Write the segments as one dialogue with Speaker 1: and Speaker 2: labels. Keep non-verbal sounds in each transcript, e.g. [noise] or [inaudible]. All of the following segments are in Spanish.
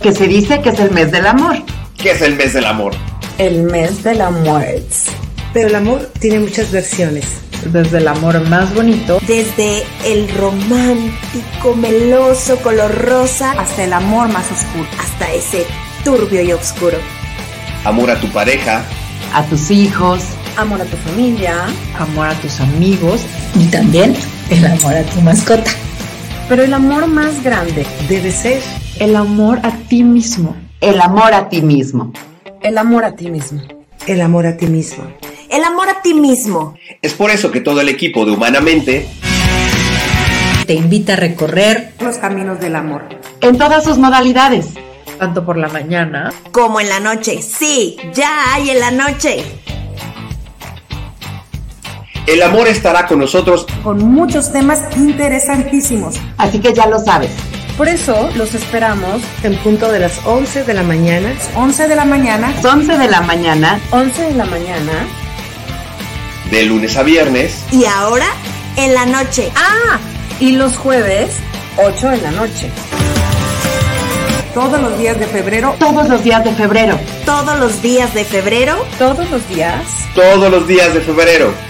Speaker 1: que se dice que es el mes del amor.
Speaker 2: ¿Qué es el mes del amor?
Speaker 3: El mes del amor.
Speaker 4: Pero el amor tiene muchas versiones.
Speaker 5: Desde el amor más bonito,
Speaker 6: desde el romántico, meloso, color rosa,
Speaker 7: hasta el amor más oscuro,
Speaker 6: hasta ese turbio y oscuro.
Speaker 2: Amor a tu pareja,
Speaker 1: a tus hijos,
Speaker 3: amor a tu familia,
Speaker 5: amor a tus amigos
Speaker 8: y también el amor a tu mascota.
Speaker 3: Pero el amor más grande
Speaker 4: debe ser
Speaker 5: el amor a ti mismo.
Speaker 1: El amor a ti mismo.
Speaker 3: El amor a ti mismo.
Speaker 4: El amor a ti mismo.
Speaker 6: El amor a ti mismo.
Speaker 2: Es por eso que todo el equipo de Humanamente
Speaker 8: te invita a recorrer
Speaker 7: los caminos del amor.
Speaker 1: En todas sus modalidades.
Speaker 5: Tanto por la mañana
Speaker 6: como en la noche. Sí, ya hay en la noche.
Speaker 2: El amor estará con nosotros
Speaker 7: con muchos temas interesantísimos.
Speaker 1: Así que ya lo sabes.
Speaker 3: Por eso los esperamos
Speaker 4: en punto de las 11 de la mañana.
Speaker 7: 11 de la mañana.
Speaker 1: 11 de la mañana.
Speaker 3: 11 de la mañana.
Speaker 2: De lunes a viernes.
Speaker 6: Y ahora en la noche.
Speaker 3: Ah, y los jueves, 8 de la noche.
Speaker 7: Todos los días de febrero.
Speaker 1: Todos los días de febrero.
Speaker 6: Todos los días de febrero.
Speaker 3: Todos los días.
Speaker 2: Todos los días de febrero.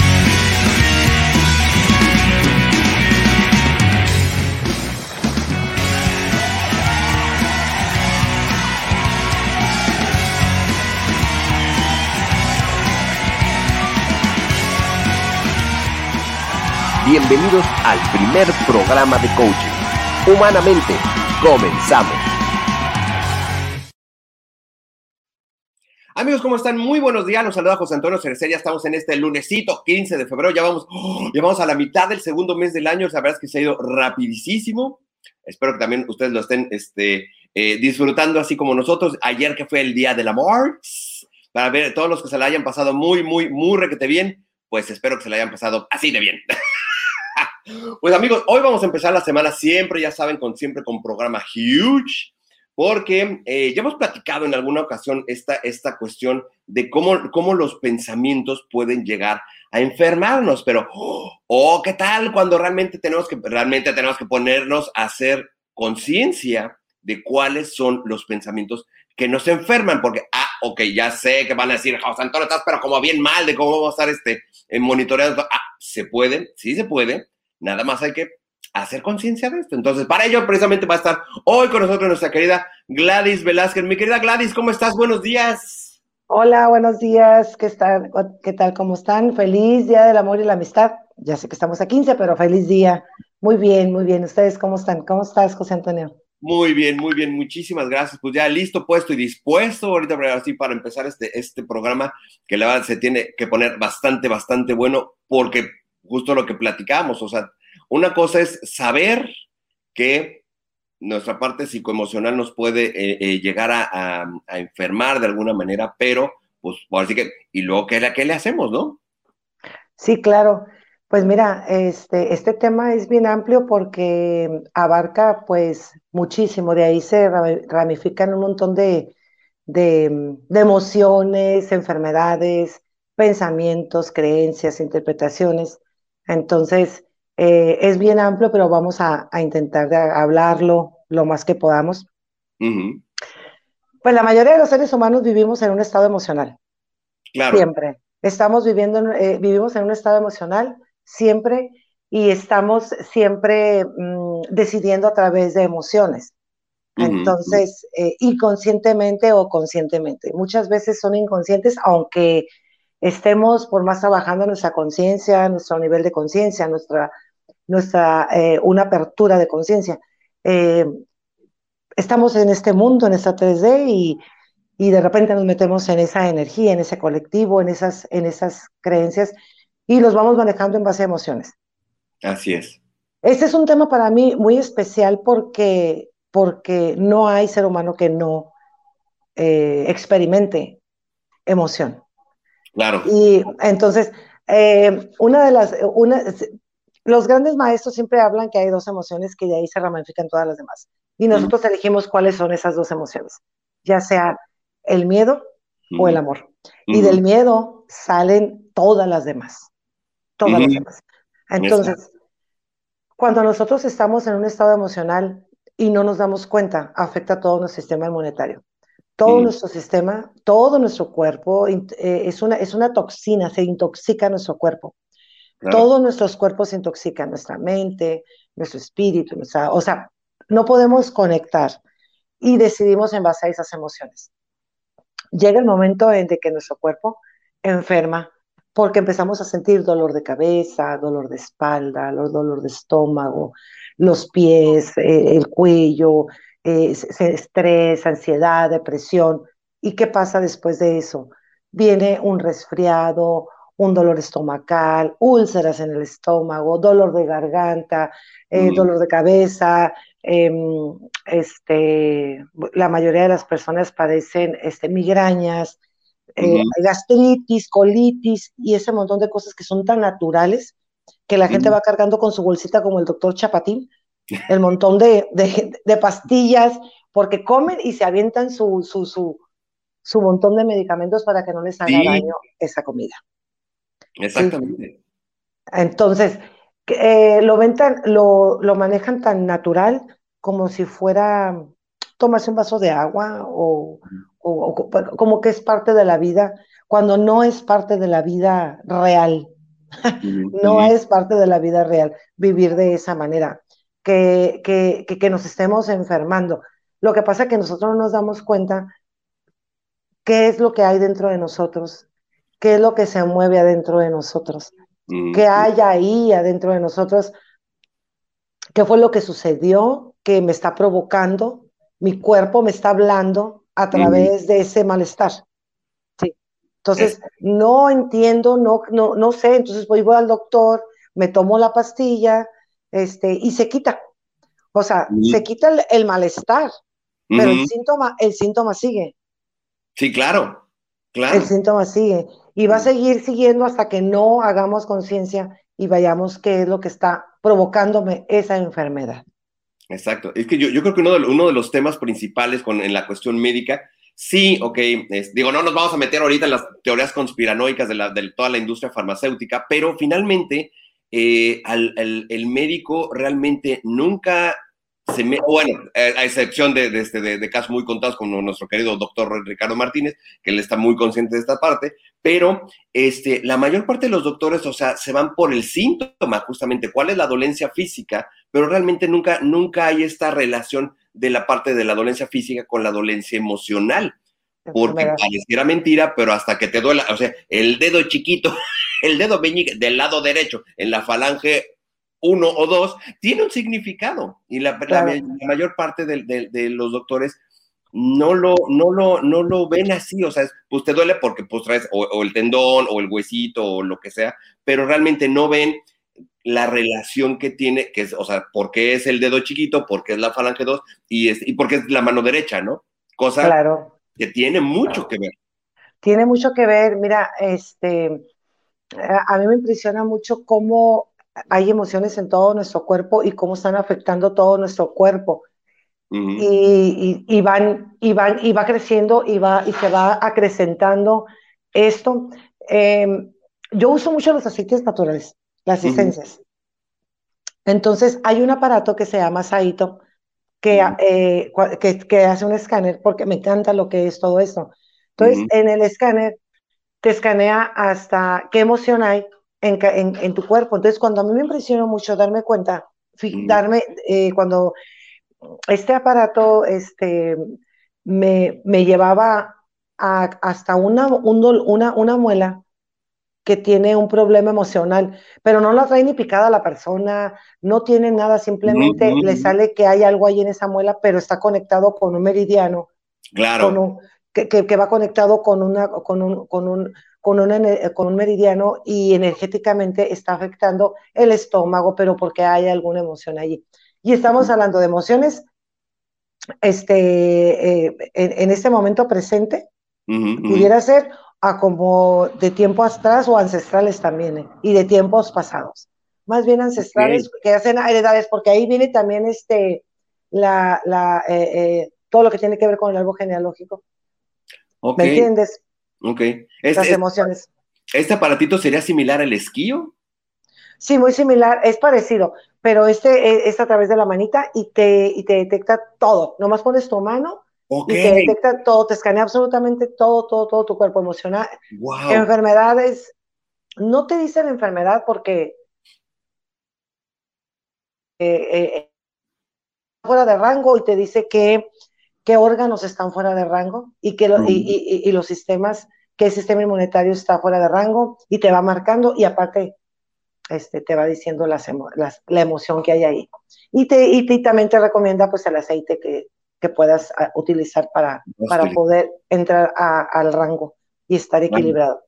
Speaker 9: Bienvenidos al primer programa de coaching. Humanamente, comenzamos.
Speaker 2: Amigos, ¿cómo están? Muy buenos días. Los saluda José Antonio Cerecer. Ya estamos en este lunesito 15 de febrero. Ya vamos, ya vamos a la mitad del segundo mes del año. La verdad es que se ha ido rapidísimo. Espero que también ustedes lo estén este, eh, disfrutando así como nosotros. Ayer que fue el Día del Amor, para ver todos los que se la hayan pasado muy, muy, muy requete bien, pues espero que se la hayan pasado así de bien. [laughs] Pues amigos, hoy vamos a empezar la semana siempre, ya saben, con siempre con programa huge, porque eh, ya hemos platicado en alguna ocasión esta, esta cuestión de cómo, cómo los pensamientos pueden llegar a enfermarnos, pero, oh, ¿qué tal cuando realmente tenemos que, realmente tenemos que ponernos a hacer conciencia de cuáles son los pensamientos que nos enferman? Porque, ah, ok, ya sé que van a decir, José Antonio, estás pero como bien mal de cómo vamos a estar este, monitoreando. Ah, se puede, sí se puede, Nada más hay que hacer conciencia de esto. Entonces, para ello precisamente va a estar hoy con nosotros nuestra querida Gladys Velázquez. Mi querida Gladys, ¿cómo estás? Buenos días.
Speaker 4: Hola, buenos días. ¿Qué, están? ¿Qué tal? ¿Cómo están? Feliz Día del Amor y la Amistad. Ya sé que estamos a 15, pero feliz día. Muy bien, muy bien. ¿Ustedes cómo están? ¿Cómo estás, José Antonio?
Speaker 2: Muy bien, muy bien. Muchísimas gracias. Pues ya listo, puesto y dispuesto ahorita así para empezar este, este programa que la verdad se tiene que poner bastante, bastante bueno porque justo lo que platicamos, o sea, una cosa es saber que nuestra parte psicoemocional nos puede eh, eh, llegar a, enfermar de alguna manera, pero pues así que, y luego, ¿qué, ¿qué le hacemos, no?
Speaker 4: Sí, claro. Pues mira, este, este tema es bien amplio porque abarca pues muchísimo, de ahí se ramifican un montón de, de, de emociones, enfermedades, pensamientos, creencias, interpretaciones. Entonces, eh, es bien amplio, pero vamos a, intentar hablarlo lo más que podamos. Pues la mayoría de los seres humanos vivimos en un estado emocional.
Speaker 2: Claro.
Speaker 4: Siempre. Estamos viviendo, eh, vivimos en un estado emocional siempre y estamos siempre mm, decidiendo a través de emociones. Entonces, eh, inconscientemente o conscientemente. Muchas veces son inconscientes, aunque estemos por más trabajando nuestra conciencia, nuestro nivel de conciencia, nuestra, nuestra eh, una apertura de conciencia. eh, estamos en este mundo, en esta 3D y, y, de repente nos metemos en esa energía, en ese colectivo, en esas, en esas creencias y los vamos manejando en base a emociones.
Speaker 2: Así es.
Speaker 4: Este es un tema para mí muy especial porque, porque no hay ser humano que no eh, experimente emoción.
Speaker 2: Claro.
Speaker 4: Y entonces, eh, una de las, una, los grandes maestros siempre hablan que hay dos emociones que de ahí se ramifican todas las demás. Y nosotros elegimos cuáles son esas dos emociones, ya sea el miedo o el amor. Y del miedo salen todas las demás. Todas las demás. Entonces, cuando nosotros estamos en un estado emocional y no nos damos cuenta, afecta todo nuestro sistema monetario. Todo nuestro sistema, todo nuestro cuerpo eh, es, una, es una toxina, se intoxica nuestro cuerpo. Todos nuestros cuerpos se intoxican, nuestra mente, nuestro espíritu, nuestra, o sea, no podemos conectar y decidimos en base a esas emociones. Llega el momento en que nuestro cuerpo enferma porque empezamos a sentir dolor de cabeza, dolor de espalda, dolor de estómago, los pies, eh, el cuello, eh, estrés, ansiedad, depresión. ¿Y qué pasa después de eso? Viene un resfriado, un dolor estomacal, úlceras en el estómago, dolor de garganta, eh, dolor de cabeza. Em, este, la mayoría de las personas padecen este, migrañas, eh, gastritis, colitis y ese montón de cosas que son tan naturales que la gente va cargando con su bolsita como el doctor Chapatín, el montón de, de, pastillas, porque comen y se avientan su, su, su, su, montón de medicamentos para que no les haga daño esa comida.
Speaker 2: Exactamente.
Speaker 4: Entonces, eh, lo, ven lo, lo manejan tan natural como si fuera tomarse un vaso de agua o, o, como que es parte de la vida, cuando no es parte de la vida real. [laughs] no es parte de la vida real vivir de esa manera, que, que, que, nos estemos enfermando. Lo que pasa es que nosotros no nos damos cuenta qué es lo que hay dentro de nosotros, qué es lo que se mueve adentro de nosotros, qué hay ahí adentro de nosotros, qué fue lo que sucedió que me está provocando, mi cuerpo me está hablando, a través de ese malestar. Sí. Entonces, no entiendo, no, no, no sé, entonces voy, voy al doctor, me tomo la pastilla, este, y se quita. O sea, se quita el, malestar, pero el síntoma, el síntoma sigue.
Speaker 2: Sí, claro, claro.
Speaker 4: El síntoma sigue. Y va a seguir siguiendo hasta que no hagamos conciencia y vayamos qué es lo que está provocándome esa enfermedad.
Speaker 2: Exacto. Es que yo, yo creo que uno de, uno de, los temas principales con, en la cuestión médica, sí, ok, digo, no nos vamos a meter ahorita en las teorías conspiranoicas de, la, de toda la industria farmacéutica, pero finalmente eh, al, el médico realmente nunca se me, bueno, a excepción de, de, este, de, de, casos muy contados como nuestro querido doctor Ricardo Martínez, que él está muy consciente de esta parte, pero este, la mayor parte de los doctores, o sea, se van por el síntoma, justamente, cuál es la dolencia física, pero realmente nunca, nunca hay esta relación de la parte de la dolencia física con la dolencia emocional. Porque pareciera mentira, pero hasta que te duela, o sea, el dedo chiquito, [laughs] el dedo meñique del lado derecho, en la falange uno o dos, tiene un significado. Y la, mayor parte de, los doctores no lo, no, lo, no lo ven así. O sea, pues te duele porque pues traes o, el tendón o el huesito o lo que sea, pero realmente no ven la relación que tiene, que es, o sea, porque es el dedo chiquito, porque es la falange 2 y, es, y porque es la mano derecha, ¿no? Cosa
Speaker 4: claro.
Speaker 2: que tiene mucho que ver.
Speaker 4: Tiene mucho que ver, mira, este, a mí me impresiona mucho cómo hay emociones en todo nuestro cuerpo y cómo están afectando todo nuestro cuerpo. y, van, y, van, y va creciendo y, va, y se va acrecentando esto. Em, yo uso mucho los aceites naturales las licencias. Entonces, hay un aparato que se llama Saito, que, eh, que, hace un escáner, porque me encanta lo que es todo esto. Entonces, en el escáner te escanea hasta qué emoción hay en, en, tu cuerpo. Entonces, cuando a mí me impresionó mucho darme cuenta, darme, eh, cuando este aparato este, me, me llevaba a, hasta una, una, una muela que tiene un problema emocional, pero no la trae ni picada la persona, no tiene nada, simplemente le sale que hay algo ahí en esa muela, pero está conectado con un meridiano.
Speaker 2: Claro.
Speaker 4: Que, que, va conectado con, una, con, un, con, un, con, con un meridiano y energéticamente está afectando el estómago, pero porque hay alguna emoción allí. Y estamos hablando de emociones este, eh, en, este momento presente, pudiera ser a como de tiempo atrás o ancestrales también, eh, y de tiempos pasados. Más bien ancestrales que hacen heredades, porque ahí viene también este, la, la, eh, todo lo que tiene que ver con el árbol genealógico. ¿Me entiendes?
Speaker 2: Ok.
Speaker 4: Las emociones.
Speaker 2: ¿Este aparatito sería similar al esquío?
Speaker 4: Sí, muy similar, es parecido, pero este e, es a través de la manita y te, y te detecta todo. Nomás pones tu mano y te detecta todo, te escanea absolutamente todo, todo, todo tu cuerpo emocional. Enfermedades, no te dicen enfermedad porque eh, eh, fuera de rango y te dice que qué órganos están fuera de rango y, que y, y, los sistemas, qué sistema inmunitario está fuera de rango y te va marcando y aparte este, te va diciendo las, la emoción que hay ahí. Y, te, y, también te recomienda pues el aceite que, que puedas ah, utilizar para, para poder entrar al rango y estar equilibrado.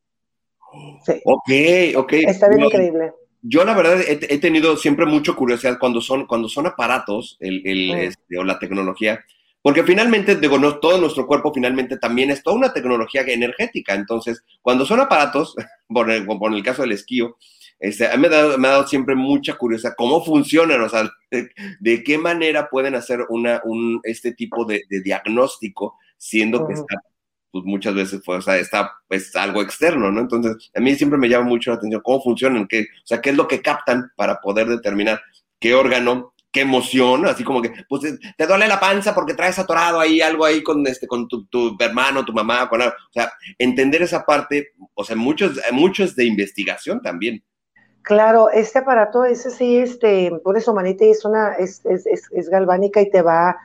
Speaker 2: Sí. Ok, ok.
Speaker 4: Está bien increíble.
Speaker 2: Yo la verdad he, tenido siempre mucha curiosidad cuando son, cuando son aparatos el, el, mm. este, o la tecnología, porque finalmente, digo, no, todo nuestro cuerpo finalmente también es toda una tecnología energética. Entonces, cuando son aparatos, [laughs] por el, por el caso del esquío, este, a mí me ha, dado, siempre mucha curiosidad cómo funcionan, o sea, de, qué manera pueden hacer una, un, este tipo de, diagnóstico, siendo que está, pues muchas veces, pues, o sea, está pues, algo externo, ¿no? Entonces, a mí siempre me llama mucho la atención cómo funcionan, qué, o sea, qué es lo que captan para poder determinar qué órgano, qué emoción, así como que, pues te duele la panza porque traes atorado ahí algo ahí con, este, con tu, tu hermano, tu mamá, con o sea, entender esa parte, o sea, muchos, muchos de investigación también.
Speaker 4: Claro, este aparato, ese sí, este, por eso Manite es una, es, es, es, galvánica y te va,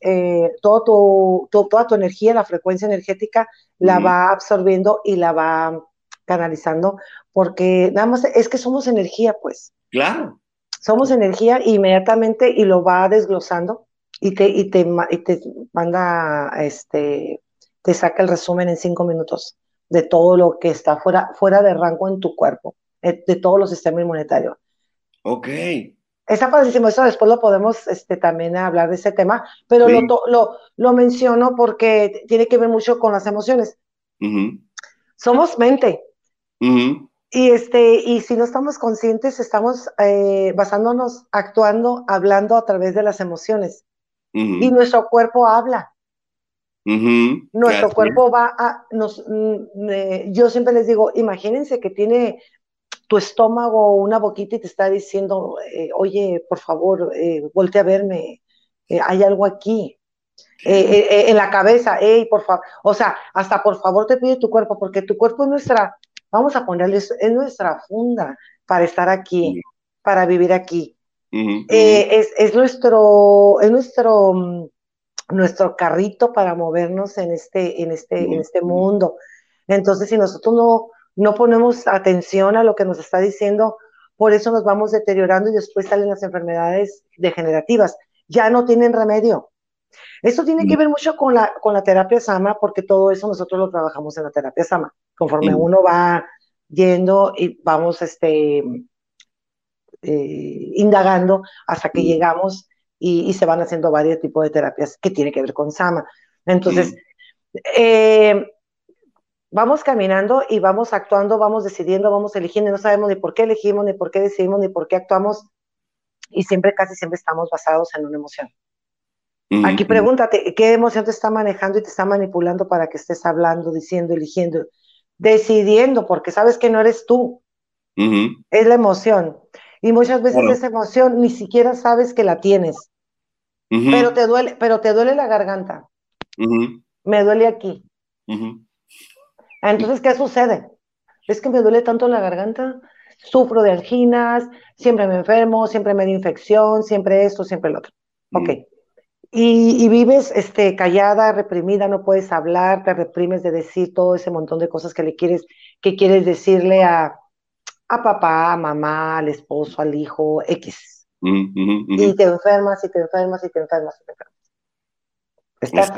Speaker 4: eh, todo tu, toda tu energía, la frecuencia energética, la va absorbiendo y la va canalizando, porque nada más es que somos energía, pues.
Speaker 2: Claro.
Speaker 4: Somos energía inmediatamente y lo va desglosando y te, y te, y te manda, este, te saca el resumen en cinco minutos de todo lo que está fuera, fuera de rango en tu cuerpo. Eh, de todos los sistemas inmunitarios.
Speaker 2: Ok.
Speaker 4: Está padrísimo, eso después lo podemos este, también hablar de ese tema, pero lo, lo, lo, menciono porque tiene que ver mucho con las emociones. Somos mente. Y, este, y si no estamos conscientes, estamos eh, basándonos, actuando, hablando a través de las emociones. Y nuestro cuerpo habla. Nuestro cuerpo va a, nos, mm, eh, yo siempre les digo, imagínense que tiene tu estómago una boquita y te está diciendo, eh, oye, por favor, eh, voltea a verme, hay algo aquí. en la cabeza, hey, por favor, o sea, hasta por favor te pide tu cuerpo, porque tu cuerpo es nuestra, vamos a ponerle, es nuestra funda para estar aquí, para vivir aquí. es, nuestro, es nuestro, mm, nuestro carrito para movernos en este, en este, en este mundo. Entonces, si nosotros no, no ponemos atención a lo que nos está diciendo, por eso nos vamos deteriorando y después salen las enfermedades degenerativas. Ya no tienen remedio. Esto tiene que mm. ver mucho con la, con la terapia Sama, porque todo eso nosotros lo trabajamos en la terapia Sama. Conforme uno va yendo y vamos este, eh, indagando hasta que mm. llegamos y, se van haciendo varios tipos de terapias que tienen que ver con Sama. Entonces, eh, vamos caminando y vamos actuando, vamos decidiendo, vamos eligiendo, no sabemos ni por qué elegimos, ni por qué decidimos, ni por qué actuamos, y siempre, casi siempre estamos basados en una emoción. Aquí pregúntate, ¿qué emoción te está manejando y te está manipulando para que estés hablando, diciendo, eligiendo, decidiendo, porque sabes que no eres tú, es la emoción. Y muchas veces esa emoción ni siquiera sabes que la tienes, pero te duele, pero te duele la garganta. Me duele aquí. Entonces, ¿qué sucede? Es que me duele tanto la garganta, sufro de anginas, siempre me enfermo, siempre me da infección, siempre esto, siempre lo otro. Ok. Y, y vives este, callada, reprimida, no puedes hablar, te reprimes de decir todo ese montón de cosas que le quieres, que quieres decirle a, a papá, a mamá, al esposo, al hijo, X.
Speaker 2: Ujú.
Speaker 4: Y te enfermas y te enfermas y te enfermas y te enfermas. ¿Estás?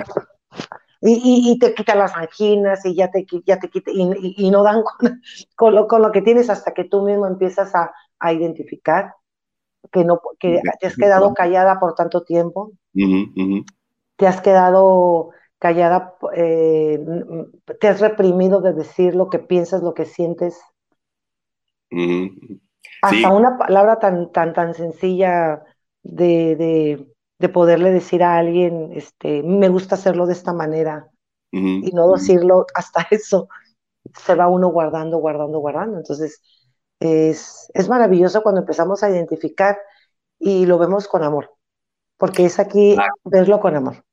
Speaker 4: Y, y, y te quita las anginas y ya te, ya te quita, y no dan [laughs] con, con lo, con lo que tienes hasta que tú mismo empiezas a, a identificar que, no, que te has quedado callada por tanto tiempo, te has quedado callada, eh, te has reprimido de decir lo que piensas, lo que sientes, hasta
Speaker 2: Sí.
Speaker 4: una palabra tan, tan, tan sencilla de, de, de poderle decir a alguien, este, me gusta hacerlo de esta manera y no decirlo, hasta [laughs] eso se va uno guardando, guardando, guardando. Entonces, es, es maravilloso cuando empezamos a identificar y lo vemos con amor, porque es aquí
Speaker 2: Claro.
Speaker 4: verlo con amor.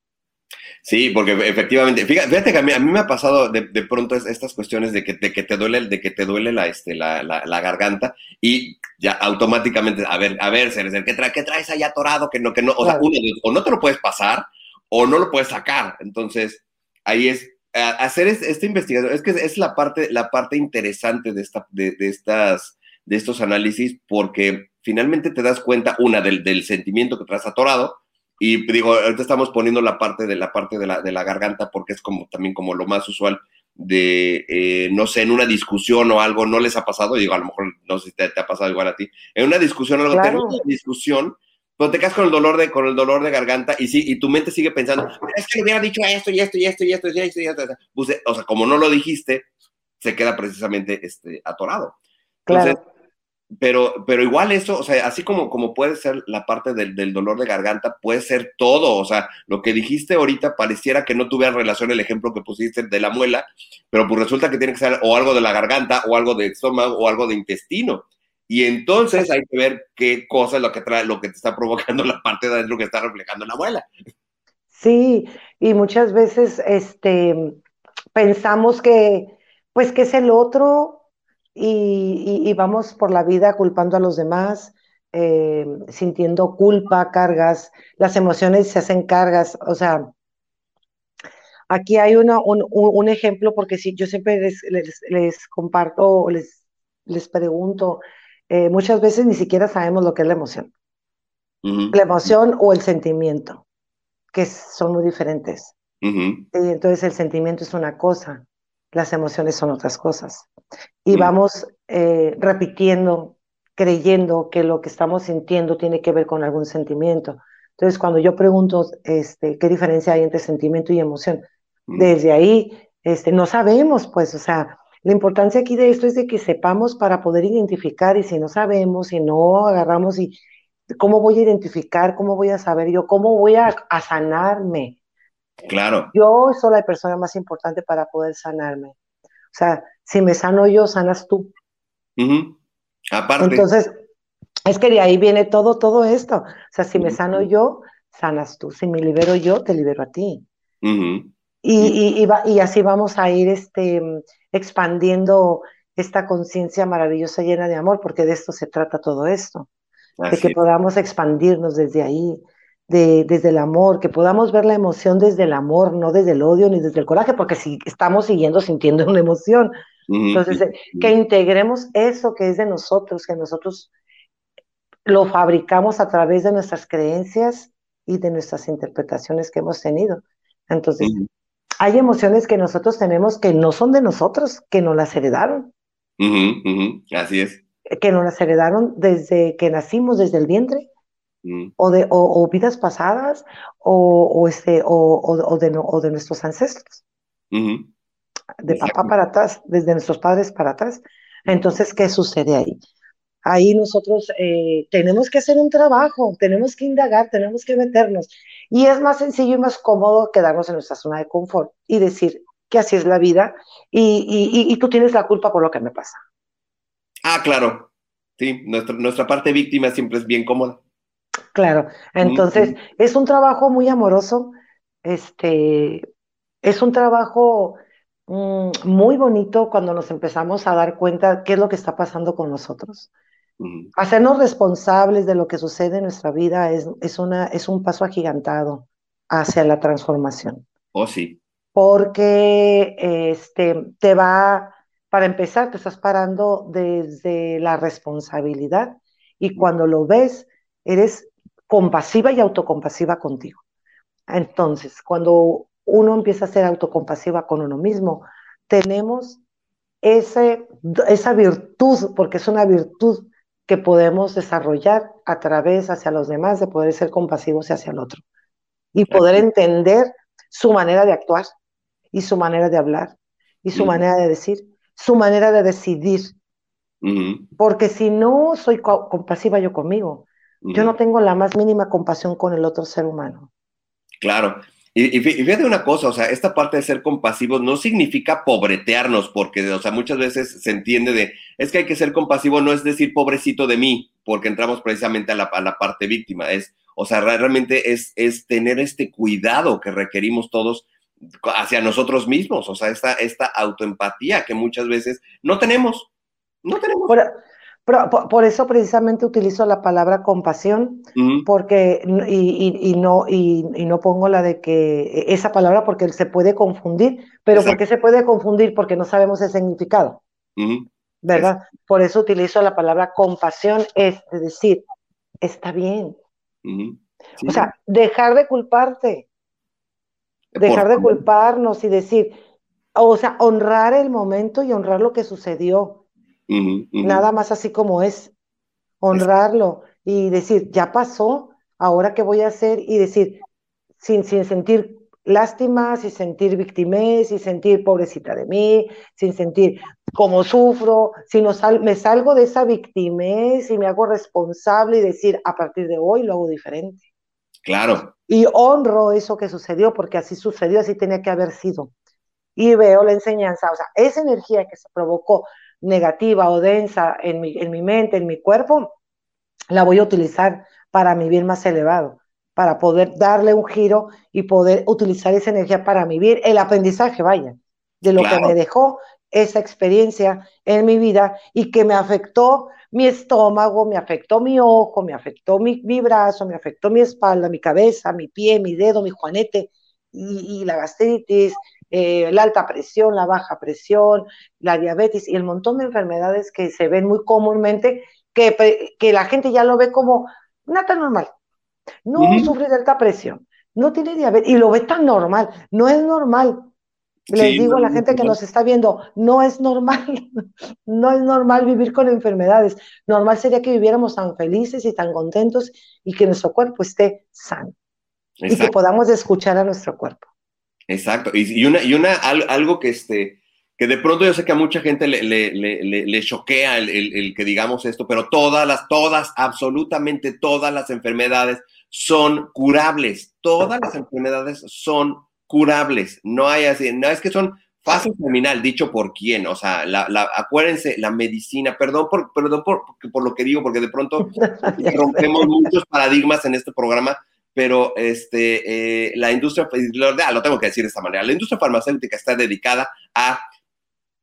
Speaker 2: Sí, porque efectivamente, fíjate, que a mí, a mí me ha pasado de, de pronto es- estas cuestiones de que, de que te duele, de que te duele la, este, la, la, la garganta y ya automáticamente, a ver, a ver, Cerecer, ¿qué, trae, ¿qué traes ahí atorado? Que no, que no, o sea, uno o no te lo puedes pasar o no lo puedes sacar. Entonces, ahí es hacer es- esta investigación, es que es la parte, la parte interesante de, esta, de, de estas, de estos análisis, porque finalmente te das cuenta, una, del, del sentimiento que traes atorado, y digo, ahorita estamos poniendo la parte de la parte de la, de la garganta porque es como también como lo más usual de, eh, no sé, en una discusión o algo, no les ha pasado, digo, a lo mejor no sé si te, te ha pasado igual a ti, en una discusión o algo,
Speaker 4: Claro.
Speaker 2: una discusión, pero te quedas con el dolor de, con el dolor de garganta y sí, y tu mente sigue pensando, es que le hubiera dicho esto y esto y esto y esto y esto y esto. O sea, como no lo dijiste, se queda precisamente este, atorado. Entonces,
Speaker 4: Claro,
Speaker 2: pero, pero igual eso, o sea, así como, como puede ser la parte del, del dolor de garganta, puede ser todo. O sea, lo que dijiste ahorita pareciera que no tuviera relación el ejemplo que pusiste de la muela, pero pues resulta que tiene que ser o algo de la garganta, o algo de estómago, o algo de intestino. Y entonces hay que ver qué cosa es lo que trae, lo que te está provocando la parte de adentro que está reflejando la muela.
Speaker 4: sí, y muchas veces este, pensamos que, pues, que es el otro y, y- y vamos por la vida culpando a los demás, eh, sintiendo culpa, cargas, las emociones se hacen cargas, o sea, aquí hay una, un, ejemplo porque si yo siempre les, les, les comparto les, les pregunto, eh, muchas veces ni siquiera sabemos lo que es la emoción, la emoción o el sentimiento, que son muy diferentes. Y entonces el sentimiento es una cosa, las emociones son otras cosas. Y vamos eh, repitiendo, creyendo que lo que estamos sintiendo tiene que ver con algún sentimiento. Entonces, cuando yo pregunto este, qué diferencia hay entre sentimiento y emoción, desde ahí este, no sabemos, pues, o sea, la importancia aquí de esto es de que sepamos para poder identificar y si no sabemos, si no agarramos y cómo voy a identificar, cómo voy a saber yo, cómo voy a, a sanarme.
Speaker 2: Claro.
Speaker 4: Yo soy la persona más importante para poder sanarme. O sea, si me sano yo, sanas tú.
Speaker 2: Aparte.
Speaker 4: Entonces, es que de ahí viene todo, todo esto. O sea, si me sano yo, sanas tú. Si me libero yo, te libero a ti. Y, y, y, va- y así vamos a ir este, expandiendo esta conciencia maravillosa llena de amor, porque de esto se trata todo esto. De que podamos expandirnos desde ahí, de, desde el amor, que podamos ver la emoción desde el amor, no desde el odio ni desde el coraje, porque si estamos siguiendo sintiendo una emoción. Entonces, eh, que integremos eso que es de nosotros, que nosotros lo fabricamos a través de nuestras creencias y de nuestras interpretaciones que hemos tenido. Entonces, hay emociones que nosotros tenemos que no son de nosotros, que nos las heredaron.
Speaker 2: Así es.
Speaker 4: que nos las heredaron desde que nacimos, desde el vientre, O de, o, o vidas pasadas, o, o este, o, de, o de nuestros ancestros, de papá para atrás, desde nuestros padres para atrás. Entonces, ¿qué sucede ahí? Ahí nosotros eh, tenemos que hacer un trabajo, tenemos que indagar, tenemos que meternos. Y es más sencillo y más cómodo quedarnos en nuestra zona de confort y decir que así es la vida y, y- y- y tú tienes la culpa por lo que me pasa.
Speaker 2: Ah, claro. Sí, nuestra, nuestra parte víctima siempre es bien cómoda.
Speaker 4: Claro, entonces es un trabajo muy amoroso, este, es un trabajo mm, muy bonito cuando nos empezamos a dar cuenta qué es lo que está pasando con nosotros. Hacernos responsables de lo que sucede en nuestra vida es, es una, es un paso agigantado. hacia la transformación.
Speaker 2: Oh, sí.
Speaker 4: Porque este, te va, para empezar, te estás parando desde la responsabilidad y cuando lo ves, eres compasiva y autocompasiva contigo. Entonces, cuando uno empieza a ser autocompasiva con uno mismo, tenemos ese, esa virtud, porque es una virtud que podemos desarrollar a través hacia los demás, de poder ser compasivos hacia el otro y poder entender su manera de actuar y su manera de hablar y su manera de decir, su manera de decidir. Porque si no soy compasiva yo conmigo, yo no tengo la más mínima compasión con el otro ser humano.
Speaker 2: Claro. Y, fíjate una cosa, o sea, esta parte de ser compasivos no significa pobretearnos, porque, o sea, muchas veces se entiende de, es que hay que ser compasivo, no es decir pobrecito de mí, porque entramos precisamente a la, a la parte víctima, es, o sea, realmente es, es tener este cuidado que requerimos todos hacia nosotros mismos, o sea, esta, esta autoempatía que muchas veces no tenemos, no tenemos.
Speaker 4: Por, eso precisamente utilizo la palabra compasión, porque, y, no, y, no pongo la de que e, esa palabra porque se puede confundir, pero ¿por qué se puede confundir? Porque no sabemos el significado, ¿verdad? Por eso utilizo la palabra compasión, es decir, está bien. O sea, dejar de culparte, dejar de culparnos y decir, o sea, honrar el momento y honrar lo que sucedió Nada más así como es, honrarlo y decir, ya pasó, ahora qué voy a hacer y decir, sin, sin sentir lástima, sin sentir victimez, sin sentir pobrecita de mí, sin sentir cómo sufro, si no me salgo de esa victimez y me hago responsable y decir, a partir de hoy lo hago diferente.
Speaker 2: Claro.
Speaker 4: Y honro eso que sucedió, porque así sucedió, así tenía que haber sido. Y veo la enseñanza, o sea, esa energía que se provocó negativa o densa en mi, en mi mente, en mi cuerpo, la voy a utilizar para mi bien más elevado, para poder darle un giro y poder utilizar esa energía para mi bien, el aprendizaje, vaya, de lo que me dejó esa experiencia en mi vida y que me afectó mi estómago, me afectó mi ojo, me afectó mi, mi brazo, me afectó mi espalda, mi cabeza, mi pie, mi dedo, mi juanete y, y la gastritis, eh, la alta presión, la baja presión, la diabetes y el montón de enfermedades que se ven muy comúnmente, que, que la gente ya lo ve como nada normal. No sufre de alta presión, no tiene diabetes y lo ve tan normal. No es normal. Les digo a la gente que nos está viendo, no es normal, [laughs] no es normal vivir con enfermedades. Normal sería que viviéramos tan felices y tan contentos y que nuestro cuerpo esté sano y que podamos escuchar a nuestro cuerpo.
Speaker 2: Exacto. Y, una, y una, algo que, este, que de pronto yo sé que a mucha gente le, le, le, le choquea el, el, que digamos esto, pero todas las, todas, absolutamente todas las enfermedades son curables. Todas las enfermedades son curables. No hay así, no es que son fase terminal, dicho por quién, o sea, la, la, acuérdense, la medicina, perdón por, perdón por, por, lo que digo, porque de pronto [laughs] rompemos muchos paradigmas en este programa, pero este, eh, la industria, pues, ah, lo tengo que decir de esta manera, la industria farmacéutica está dedicada a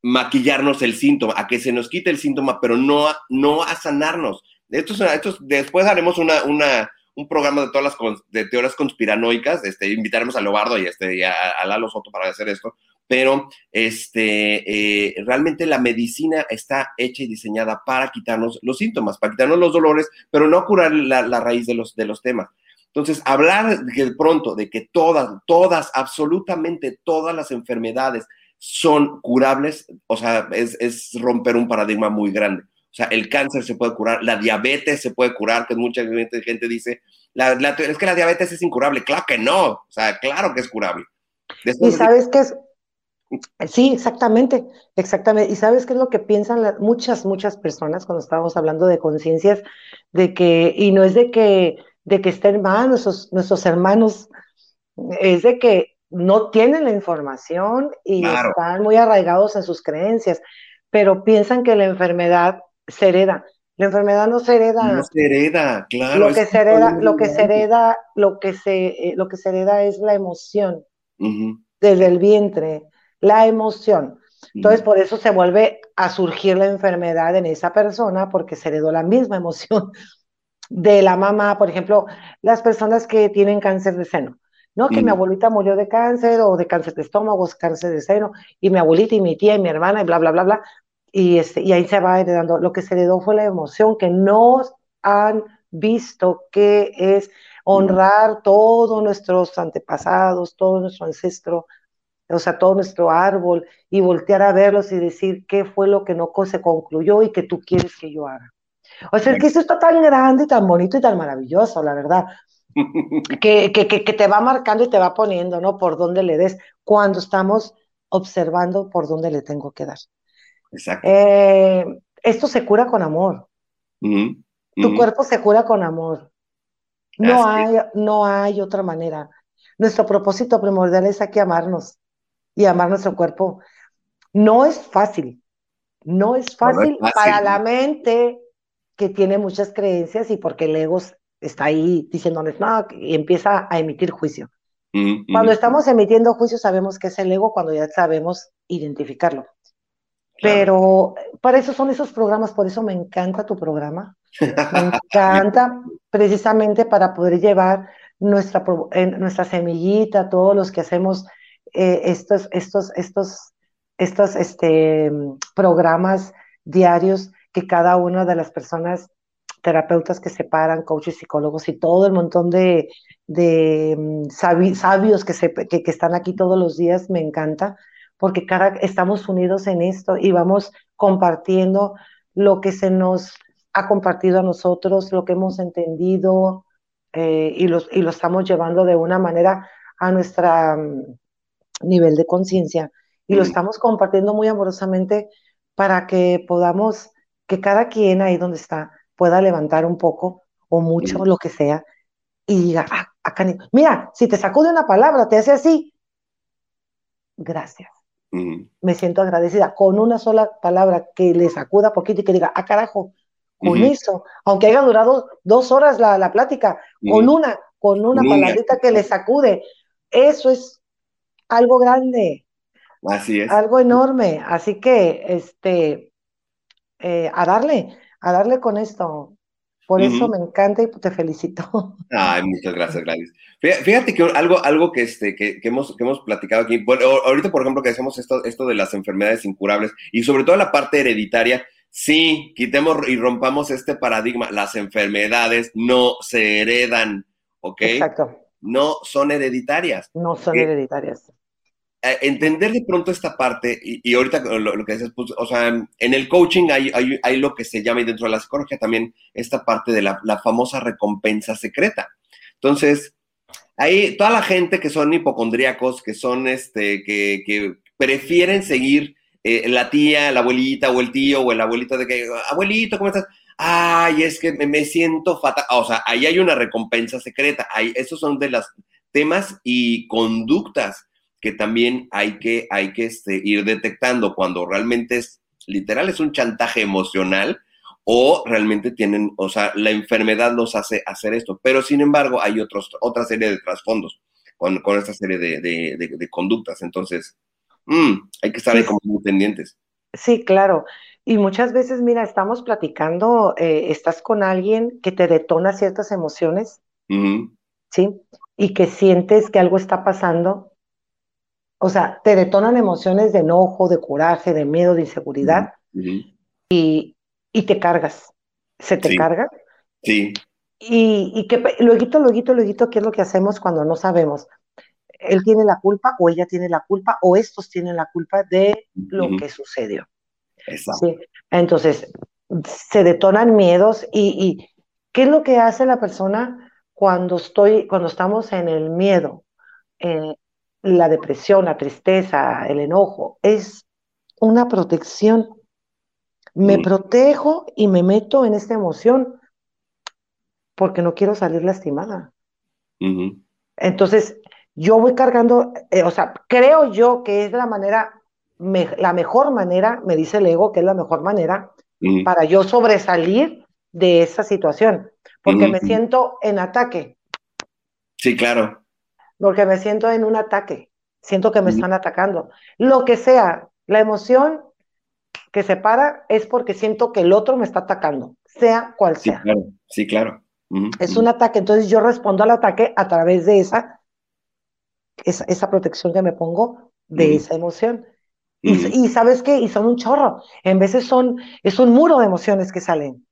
Speaker 2: maquillarnos el síntoma, a que se nos quite el síntoma, pero no a, no a sanarnos. Esto, esto, después haremos una, una, un programa de todas las de teorías conspiranoicas, este, invitaremos a Lobardo y, este, a, a, Lalo Soto para hacer esto, pero este, eh, realmente la medicina está hecha y diseñada para quitarnos los síntomas, para quitarnos los dolores, pero no curar la, la raíz de los, de los temas. Entonces, hablar de pronto de que todas, todas, absolutamente todas las enfermedades son curables, o sea, es, romper un paradigma muy grande. O sea, el cáncer se puede curar, la diabetes se puede curar, que mucha gente dice, la, es que la diabetes es incurable. Claro que no, o sea, claro que es curable.
Speaker 4: y sabes qué es, Sí, exactamente, exactamente. ¿Y sabes qué es lo que piensan muchas, muchas personas cuando estamos hablando de conciencias? De que, y no es de que de que estén mal nuestros, nuestros hermanos, es de que no tienen la información y están muy arraigados en sus creencias, pero piensan que la enfermedad se hereda. La enfermedad no se hereda.
Speaker 2: No se hereda, claro.
Speaker 4: Lo que se hereda, lo que se hereda, lo que se, eh, lo que se hereda es la emoción desde el vientre, la emoción. Entonces, por eso se vuelve a surgir la enfermedad en esa persona, porque se heredó la misma emoción de la mamá, por ejemplo, las personas que tienen cáncer de seno. ¿no? Que mi abuelita murió de cáncer o de cáncer de estómago, o cáncer de seno, y mi abuelita y mi tía y mi hermana y bla, bla, bla, bla. Y, este, y ahí se va heredando. Lo que se heredó fue la emoción que no han visto que es honrar todos nuestros antepasados, todo nuestro ancestro, o sea, todo nuestro árbol, y voltear a verlos y decir qué fue lo que no se concluyó y que tú quieres que yo haga. O sea, es que esto está tan grande, tan bonito y tan maravilloso, la verdad, [laughs] que, que, que, te va marcando y te va poniendo, ¿no? Por dónde le des, cuando estamos observando por dónde le tengo que dar.
Speaker 2: Exacto.
Speaker 4: Eh, esto se cura con amor. Tu cuerpo se cura con amor. No
Speaker 2: Así
Speaker 4: hay, no hay otra manera. Nuestro propósito primordial es aquí amarnos y amar nuestro cuerpo. No es fácil. No es
Speaker 2: No, no es
Speaker 4: fácil
Speaker 2: fácil,
Speaker 4: para la mente que tiene muchas creencias y porque el ego está ahí diciéndoles, no, y empieza a emitir juicio. Cuando estamos emitiendo juicio sabemos que es el ego cuando ya sabemos identificarlo.
Speaker 2: Claro.
Speaker 4: Pero para eso son esos programas, por eso me encanta tu programa. Me [laughs] encanta precisamente para poder llevar nuestra, en- nuestra semillita, todos los que hacemos eh, estos, estos, estos, estos este, mm, programas diarios que cada una de las personas, terapeutas que se paran, coaches, psicólogos y todo el montón de, de mm, sabi- sabios que, se, que, que están aquí todos los días, me encanta, porque cada, estamos unidos en esto y vamos compartiendo lo que se nos ha compartido a nosotros, lo que hemos entendido eh, y, los, y lo estamos llevando de una manera a nuestro nivel de conciencia. Y lo estamos compartiendo muy amorosamente para que podamos, que cada quien ahí donde está pueda levantar un poco o mucho, lo que sea, y diga, ah, acá mira, si te sacude una palabra, te hace así, gracias me siento agradecida con una sola palabra que le sacuda poquito y que diga, ah, carajo, con
Speaker 2: Ujú.
Speaker 4: eso, aunque haya durado dos horas la, la plática, con
Speaker 2: Ujú.
Speaker 4: una, con una
Speaker 2: Con una.
Speaker 4: palabrita que le sacude, eso es algo grande,
Speaker 2: Así es.
Speaker 4: algo enorme. Así que, este, eh, a darle, a darle con esto. Por eso me encanta y te felicito. [laughs]
Speaker 2: Ay, muchas gracias, Gladys. Fí- Fíjate que algo, algo que, este, que, que hemos, que hemos platicado aquí, bueno, ahorita, por ejemplo, que decimos esto, esto de las enfermedades incurables y sobre todo la parte hereditaria, sí, quitemos y rompamos este paradigma. Las enfermedades no se heredan, ¿ok?
Speaker 4: Exacto,
Speaker 2: No son hereditarias.
Speaker 4: no son
Speaker 2: Eh,
Speaker 4: hereditarias.
Speaker 2: Eh, entender de pronto esta parte, y, ahorita lo, que decías, pues, o sea, en el coaching hay, hay, hay lo que se llama, y dentro de la psicología también, esta parte de la, la famosa recompensa secreta. Entonces, hay toda la gente que son hipocondríacos, que son, este, que, que prefieren seguir eh, la tía, la abuelita o el tío o el abuelito de que, abuelito, ¿cómo estás? Ay, es que me, me siento fatal. O sea, ahí hay una recompensa secreta. Ahí, esos son de los temas y conductas que también hay que, hay que este, ir detectando cuando realmente es literal, es un chantaje emocional o realmente tienen, o sea, la enfermedad los hace hacer esto. Pero sin embargo, hay otros, otra serie de trasfondos con, con esta serie de, de, de, de conductas. Entonces, mm, hay que estar ahí como muy pendientes.
Speaker 4: Sí, claro. Y muchas veces, mira, estamos platicando, eh, estás con alguien que te detona ciertas emociones,
Speaker 2: Ujú,
Speaker 4: ¿sí? Y que sientes que algo está pasando. O sea, te detonan emociones de enojo, de coraje, de miedo, de inseguridad y, y te cargas. Se te
Speaker 2: Sí,
Speaker 4: carga.
Speaker 2: sí,
Speaker 4: Y, y que lueguito, lueguito, lueguito, ¿qué es lo que hacemos cuando no sabemos? Él tiene la culpa o ella tiene la culpa o estos tienen la culpa de lo que sucedió.
Speaker 2: exacto.
Speaker 4: Sí, entonces se detonan miedos y, y ¿qué es lo que hace la persona cuando estoy, cuando estamos en el miedo, eh, la depresión, la tristeza, el enojo? Es una protección. Me protejo y me meto en esta emoción porque no quiero salir lastimada. Entonces, yo voy cargando, eh, o sea, creo yo que es la manera, me- la mejor manera, me dice el ego, que es la mejor manera para yo sobresalir de esa situación, porque me siento en ataque,
Speaker 2: Sí, claro.
Speaker 4: Porque me siento en un ataque, siento que me están atacando. Lo que sea, la emoción que se para es porque siento que el otro me está atacando, sea cual
Speaker 2: Sí,
Speaker 4: sea.
Speaker 2: claro. Sí, claro.
Speaker 4: Es un ataque, entonces yo respondo al ataque a través de esa esa, esa protección que me pongo de esa emoción. Y, y, sabes qué, y son un chorro. En veces son, es un muro de emociones que salen.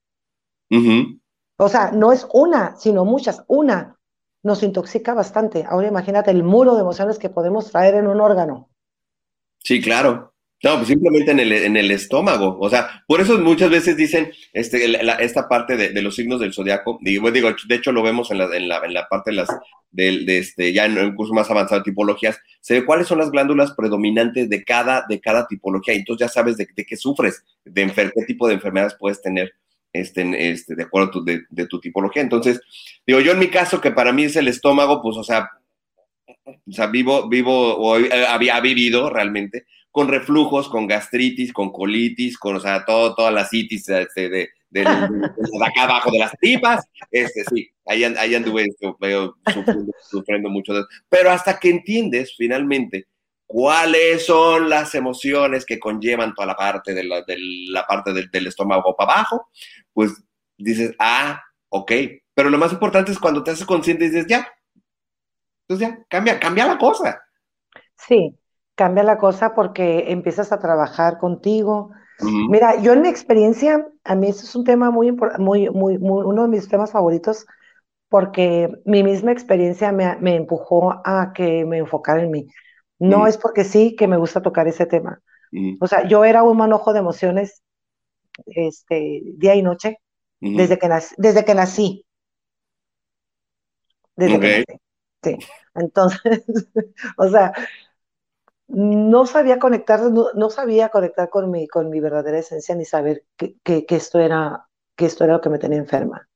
Speaker 4: O sea, no es una, sino muchas. Una nos intoxica bastante. Ahora imagínate el muro de emociones que podemos traer en un órgano.
Speaker 2: Sí, claro. No, pues simplemente en el, en el estómago. O sea, por eso muchas veces dicen este, esta parte de, los signos del zodiaco. Digo, digo, de hecho lo vemos en la, en la, en la parte de las, de, de, este, ya en un curso más avanzado de tipologías, se ve cuáles son las glándulas predominantes de cada, de cada tipología. Entonces ya sabes de, qué sufres, de qué tipo de enfermedades puedes tener este, este, de acuerdo a tu, de, de, tu tipología. Entonces, digo, yo en mi caso, que para mí es el estómago, pues, o sea, o sea, vivo, vivo, o había vivido realmente con reflujos, con gastritis, con colitis, con, o sea, todo, todas las citis este, de, de, acá abajo de las tripas, este, sí, ahí, ahí anduve sufriendo, sufriendo mucho de eso. Pero hasta que entiendes finalmente cuáles son las emociones que conllevan toda la parte de la, de la parte del, del estómago para abajo, pues dices, ah, ok. Pero lo más importante es cuando te haces consciente y dices, ya, entonces ya, cambia, cambia la cosa.
Speaker 4: Sí, cambia la cosa porque empiezas a trabajar contigo. Mira, yo en mi experiencia, a mí eso es un tema muy importante, muy, muy, uno de mis temas favoritos, porque mi misma experiencia me, me empujó a que me enfocara en mí. No es porque sí que me gusta tocar ese tema. O sea, yo era un manojo de emociones este, día y noche desde, que nací, desde que nací. Desde que nací. Sí. Entonces, [laughs] o sea, no sabía conectar, no, sabía conectar con mi, con mi verdadera esencia ni saber que, que, esto era, que esto era lo que me tenía enferma.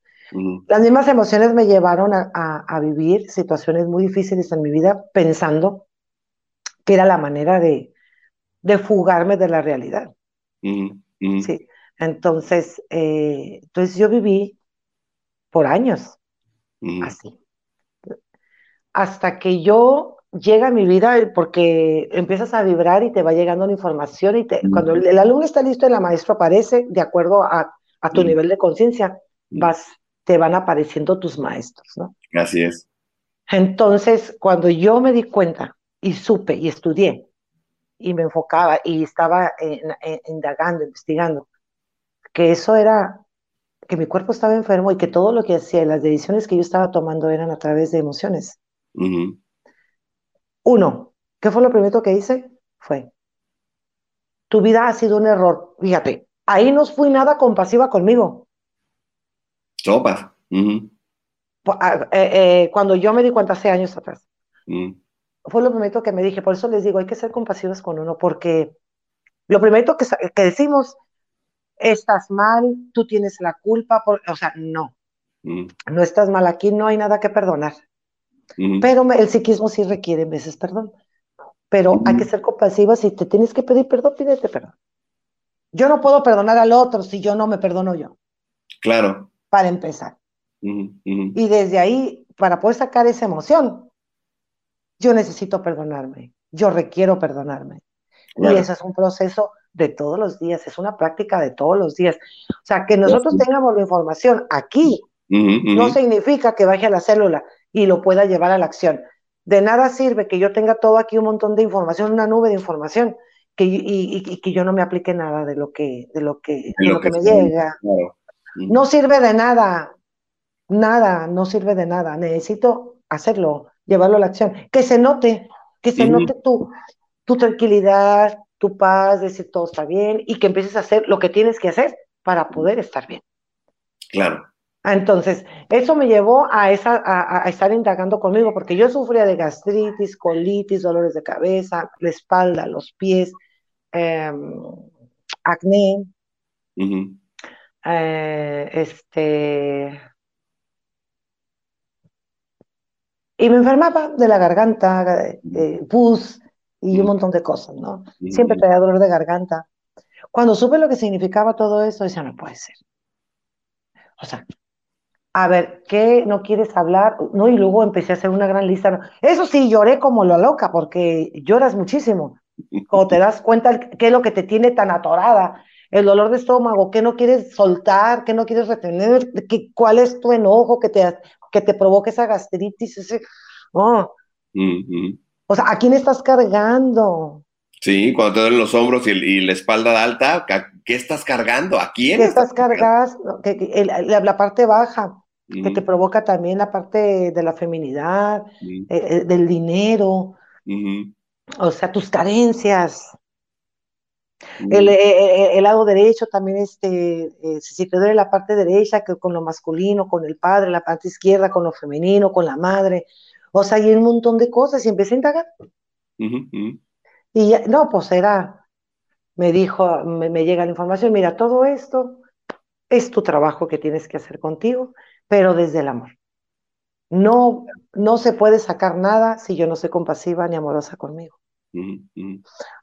Speaker 4: Las mismas emociones me llevaron a, a, vivir situaciones muy difíciles en mi vida pensando que era la manera de, de fugarme de la realidad. Sí. Entonces, eh, entonces yo viví por años así. Hasta que yo llega a mi vida porque empiezas a vibrar y te va llegando la información y te, cuando el, alumno está listo y la maestra aparece, de acuerdo a, a tu nivel de conciencia, vas, te van apareciendo tus maestros, ¿no?
Speaker 2: Así es.
Speaker 4: Entonces, cuando yo me di cuenta y supe y estudié y me enfocaba y estaba indagando, investigando, que eso era, que mi cuerpo estaba enfermo y que todo lo que hacía, las decisiones que yo estaba tomando eran a través de emociones. Uno, ¿qué fue lo primero que hice? Fue, tu vida ha sido un error. Fíjate, ahí no fui nada compasiva conmigo.
Speaker 2: Sopa.
Speaker 4: Ah, eh, eh, cuando yo me di cuenta hace años atrás, fue lo primero que me dije. Por eso les digo, hay que ser compasivos con uno, porque lo primero que, que decimos, estás mal, tú tienes la culpa, o sea, no, no estás mal aquí, no hay nada que perdonar. Pero el psiquismo sí requiere en veces perdón. Pero hay que ser compasivo. Si te tienes que pedir perdón, pídete perdón. Yo no puedo perdonar al otro si yo no me perdono yo.
Speaker 2: Claro.
Speaker 4: Para empezar. Y desde ahí, para poder sacar esa emoción, yo necesito perdonarme. Yo requiero perdonarme. Y eso es un proceso de todos los días, es una práctica de todos los días. O sea, que nosotros tengamos la información aquí no significa que vaya a la célula y lo pueda llevar a la acción. De nada sirve que yo tenga todo aquí un montón de información, una nube de información, que, y, que yo no me aplique nada de lo que, de lo que, lo que, me llega. No sirve de nada, nada, no sirve de nada. Necesito hacerlo, llevarlo a la acción. Que se note, que se note tu, tu tranquilidad, tu paz, decir todo está bien y que empieces a hacer lo que tienes que hacer para poder estar bien.
Speaker 2: Claro.
Speaker 4: Entonces, eso me llevó a, esa, a, estar indagando conmigo, porque yo sufría de gastritis, colitis, dolores de cabeza, la espalda, los pies, em, acné, eh, este, y me enfermaba de la garganta, pus y un montón de cosas, ¿no? Siempre traía dolor de garganta. Cuando supe lo que significaba todo eso, decía, no puede ser. O sea, a ver, ¿qué no quieres hablar? No, y luego empecé a hacer una gran lista. Eso sí, lloré como lo loca, porque lloras muchísimo. Cuando te das cuenta qué es lo que te tiene tan atorada, el dolor de estómago, qué no quieres soltar, qué no quieres retener, qué, cuál es tu enojo que te, que te provoca esa gastritis, ese, oh. O sea, ¿a quién estás cargando?
Speaker 2: Sí, cuando te duelen los hombros y, y la espalda alta, ¿qué estás cargando? ¿A quién?
Speaker 4: ¿Qué estás cargando? Que, que- el- la, la parte baja, que te provoca también la parte de la feminidad, eh, eh, del dinero, o sea, tus carencias.
Speaker 2: Ujú.
Speaker 4: El, eh, eh, el lado derecho también, este, eh, si te duele la parte derecha, que con lo masculino, con el padre, la parte izquierda, con lo femenino, con la madre. O sea, hay un montón de cosas y empecé a indagar. Y ya- no, pues era, me dijo, me, me llega la información, mira, todo esto es tu trabajo que tienes que hacer contigo, pero desde el amor. No, no se puede sacar nada si yo no soy compasiva ni amorosa conmigo.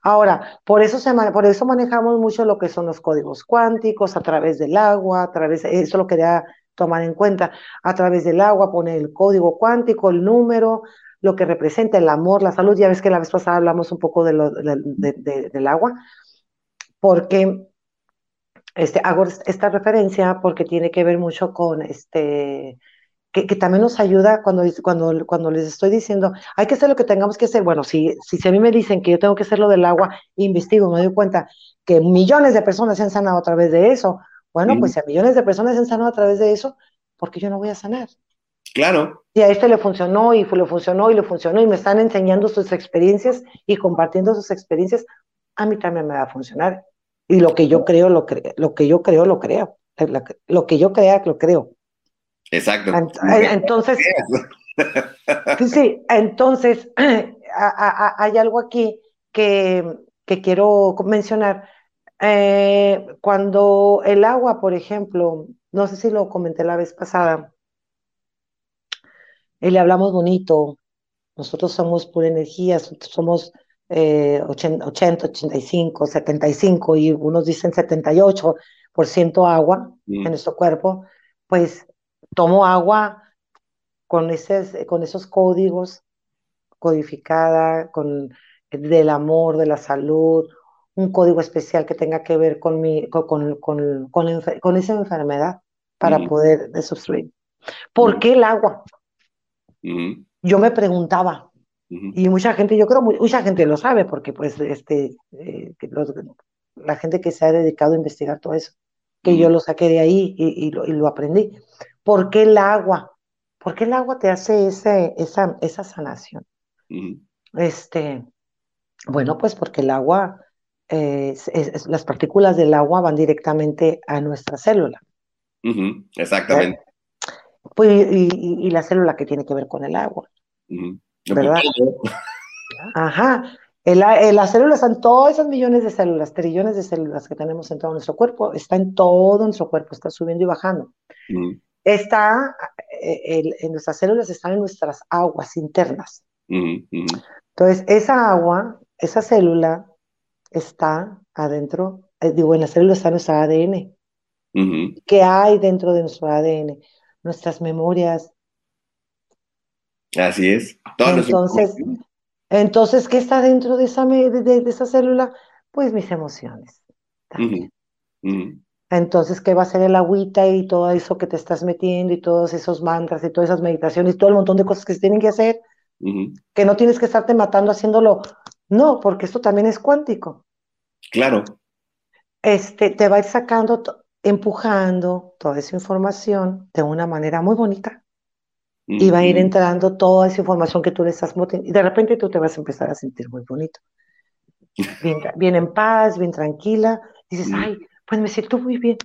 Speaker 4: Ahora, por eso, se, por eso manejamos mucho lo que son los códigos cuánticos a través del agua, a través, eso lo quería tomar en cuenta, a través del agua, poner el código cuántico, el número, lo que representa el amor, la salud. Ya ves que la vez pasada hablamos un poco de- del agua, porque este, hago esta referencia porque tiene que ver mucho con este, que, que también nos ayuda cuando, cuando, cuando les estoy diciendo, hay que hacer lo que tengamos que hacer. Bueno, si, si, si a mí me dicen que yo tengo que hacer lo del agua, investigo, me doy cuenta que millones de personas se han sanado a través de eso. Bueno,
Speaker 2: Mm.
Speaker 4: pues si a millones de personas se han sanado a través de eso, ¿por qué yo no voy a sanar?
Speaker 2: Claro,
Speaker 4: Y a este le funcionó y le funcionó y le funcionó y me están enseñando sus experiencias y compartiendo sus experiencias, a mí también me va a funcionar. Y lo que yo creo, lo, cre lo que yo creo, lo creo. Lo que yo crea, lo creo.
Speaker 2: Exacto.
Speaker 4: Eh, Entonces, [laughs] sí, entonces [clears throat] a- a- a- hay algo aquí que, que quiero mencionar. Eh, cuando el agua, por ejemplo, no sé si lo comenté la vez pasada, y le hablamos bonito, nosotros somos pura energía, somos eh, 80, 80, 85, 75 y unos dicen 78% agua
Speaker 2: Mm.
Speaker 4: en nuestro cuerpo, pues tomo agua con, esos, con esos códigos, codificada, con del amor, de la salud, un código especial que tenga que ver con, mi, con, con, con, con, esa enfermedad para poder desobstruir. ¿Por qué el agua? Yo me preguntaba, y mucha gente, yo creo, mu- mucha gente lo sabe, porque pues este, eh, los- la gente que se ha dedicado a investigar todo eso, que yo lo saqué de ahí y, y lo, y lo aprendí. ¿Por qué el agua? ¿Por qué el agua te hace ese, esa, esa sanación? Este, bueno, pues porque el agua, eh, es- es- es- las partículas del agua van directamente a nuestra célula.
Speaker 2: Exactamente.
Speaker 4: Pues, y, y- y la célula que tiene que ver con el agua. ¿Verdad? Ajá. En las células están todas esas millones de células, trillones de células que tenemos en todo nuestro cuerpo, está en todo nuestro cuerpo, está subiendo y bajando. Está, eh, el- en nuestras células están en nuestras aguas internas. Entonces, esa agua, esa célula está adentro, eh, digo, en la célula está nuestra ADN. ¿Qué hay dentro de nuestro ADN? Nuestras memorias.
Speaker 2: Así es.
Speaker 4: Entonces, entonces, ¿qué está dentro de esa, de, de- de esa célula? Pues mis emociones. también. Entonces, ¿qué va a ser el agüita y todo eso que te estás metiendo y todos esos mantras y todas esas meditaciones y todo el montón de cosas que se tienen que hacer, que no tienes que estarte matando haciéndolo? No, porque esto también es cuántico.
Speaker 2: Claro.
Speaker 4: Este, te va a ir sacando, empujando toda esa información de una manera muy bonita y va a ir entrando toda esa información que tú le estás metiendo y de repente tú te vas a empezar a sentir muy bonito, [laughs] bien, bien en paz, bien tranquila. Dices, ay, pues me siento muy bien.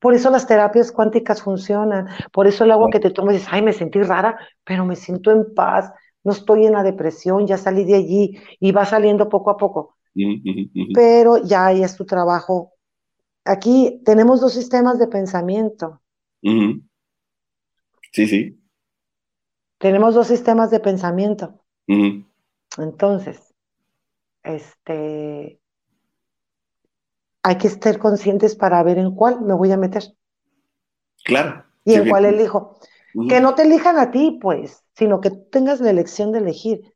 Speaker 4: Por eso las terapias cuánticas funcionan, por eso el agua que te tomas dices, ay, me sentí rara, pero me siento en paz, no estoy en la depresión, ya salí de allí y va saliendo poco a poco, pero ya ahí es tu trabajo. Aquí tenemos dos sistemas de pensamiento.
Speaker 2: Sí, sí.
Speaker 4: tenemos dos sistemas de pensamiento. Entonces, este, hay que estar conscientes para ver en cuál me voy a meter
Speaker 2: Claro.
Speaker 4: y en cuál elijo. Que no te elijan a ti, pues, sino que tengas la elección de elegir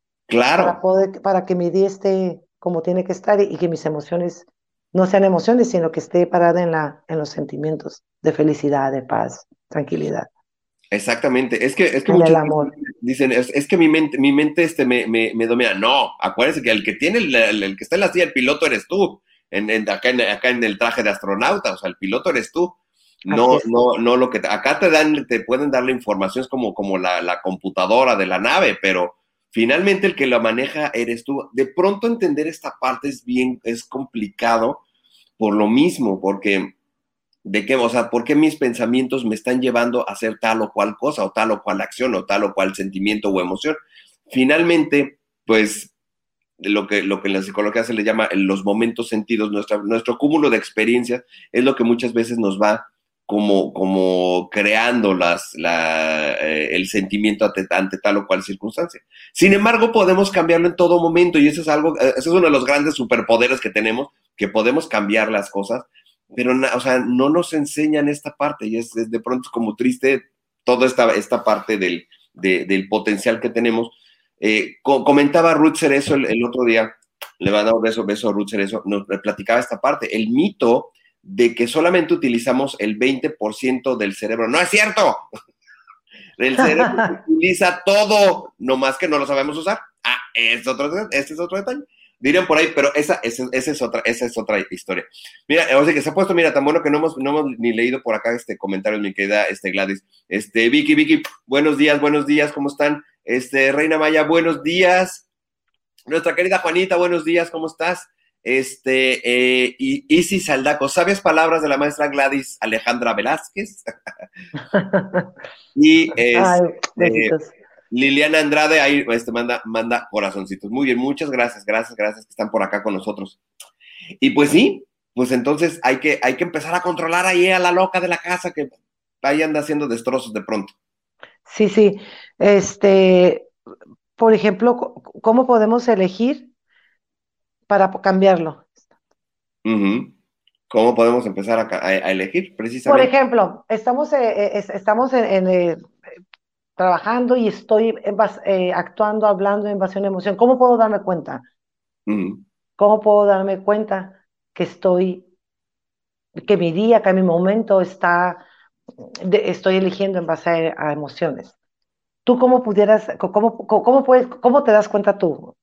Speaker 4: para
Speaker 2: Claro.
Speaker 4: poder, para que mi día esté como tiene que estar y, y que mis emociones no sean emociones, sino que esté parada en la, en los sentimientos de felicidad, de paz, tranquilidad.
Speaker 2: Exactamente, es que, es que muchos
Speaker 4: amor.
Speaker 2: dicen, es, es que mi mente, mi mente este me, me, me domina. No, acuérdense que el que tiene, el, el- el que está en la silla, el piloto eres tú, en, en- acá, en, acá en el traje de astronauta, o sea, el piloto eres tú. No, no, no lo que te- acá te dan, te pueden dar la información, es como, como la, la computadora de la nave, pero finalmente el que la maneja eres tú. De pronto entender esta parte es bien, es complicado por lo mismo, porque de qué, o sea, por qué mis pensamientos me están llevando a hacer tal o cual cosa, o tal o cual acción, o tal o cual sentimiento o emoción. Finalmente, pues, lo que, lo que en la psicología se le llama los momentos sentidos, nuestra, nuestro cúmulo de experiencias es lo que muchas veces nos va como, como creando la, eh, el sentimiento ante, tal o cual circunstancia. Sin embargo, podemos cambiarlo en todo momento y eso es algo, eh, ese es uno de los grandes superpoderes que tenemos, que podemos cambiar las cosas, pero, o sea, no nos enseñan esta parte y es, es de pronto como triste toda esta, esta parte del, de- del potencial que tenemos. Eh, co- comentaba Ruth Cerezo el, el otro día, le va a dar un beso, beso a Ruth Cerezo, nos platicaba esta parte, el mito de que solamente utilizamos el 20% del cerebro. No es cierto. [laughs] El cerebro [laughs] utiliza todo, nomás que no lo sabemos usar. Ah, es otro, este es otro detalle. Dirían por ahí, pero esa, esa, esa es otra, esa es otra historia. Mira, o sea que se ha puesto, mira, tan bueno que no hemos, no hemos ni leído por acá este comentario, mi querida este, Gladys. Este, Vicky, Vicky, buenos días, buenos días, ¿cómo están? Este, Reina Maya, buenos días. Nuestra querida Juanita, buenos días, ¿cómo estás? Este, eh, y Isi Saldaco, ¿sabes palabras de la maestra Gladys Alejandra Velázquez? [laughs] y este,
Speaker 4: Ay, besitos.
Speaker 2: Liliana Andrade ahí este, manda, manda corazoncitos. Muy bien, muchas gracias, gracias, gracias que están por acá con nosotros. Y pues sí, pues entonces hay que, hay que empezar a controlar ahí a la loca de la casa que ahí anda haciendo destrozos de pronto.
Speaker 4: Sí, sí. Este, por ejemplo, ¿cómo podemos elegir para cambiarlo?
Speaker 2: ¿Cómo podemos empezar a, ca- a- a elegir
Speaker 4: Por
Speaker 2: precisamente?
Speaker 4: ejemplo, estamos, eh, eh, es- estamos en, en, eh, trabajando y estoy eh, actuando, hablando en base a una emoción. ¿Cómo puedo darme cuenta? ¿Cómo puedo darme cuenta que estoy, que mi día, que mi momento está, de- estoy eligiendo en base a, a emociones? ¿Tú cómo pudieras, cómo, cómo puedes, cómo te das cuenta tú?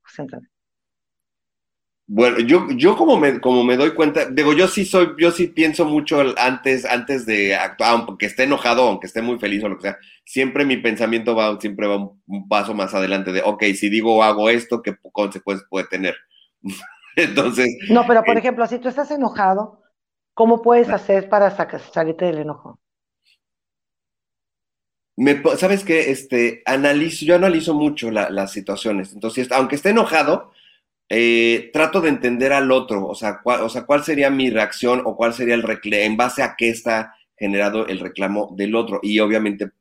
Speaker 2: Bueno, yo, yo como me, como me doy cuenta, digo, yo sí soy, yo sí pienso mucho antes, antes de actuar, aunque esté enojado, aunque esté muy feliz o lo que sea, siempre mi pensamiento va, siempre va un, un paso más adelante de, ok, si digo o hago esto, ¿qué consecuencias puede tener? [laughs] Entonces,
Speaker 4: No, pero por
Speaker 2: Eh,
Speaker 4: ejemplo, si tú estás enojado, ¿cómo puedes hacer para salirte del enojo?
Speaker 2: Me, ¿sabes qué? Este, analizo, yo analizo mucho la- las situaciones. Entonces, aunque esté enojado, eh, trato de entender al otro, o sea, cuál, o sea, cuál sería mi reacción o cuál sería el reclamo, en base a qué está generado el reclamo del otro. Y obviamente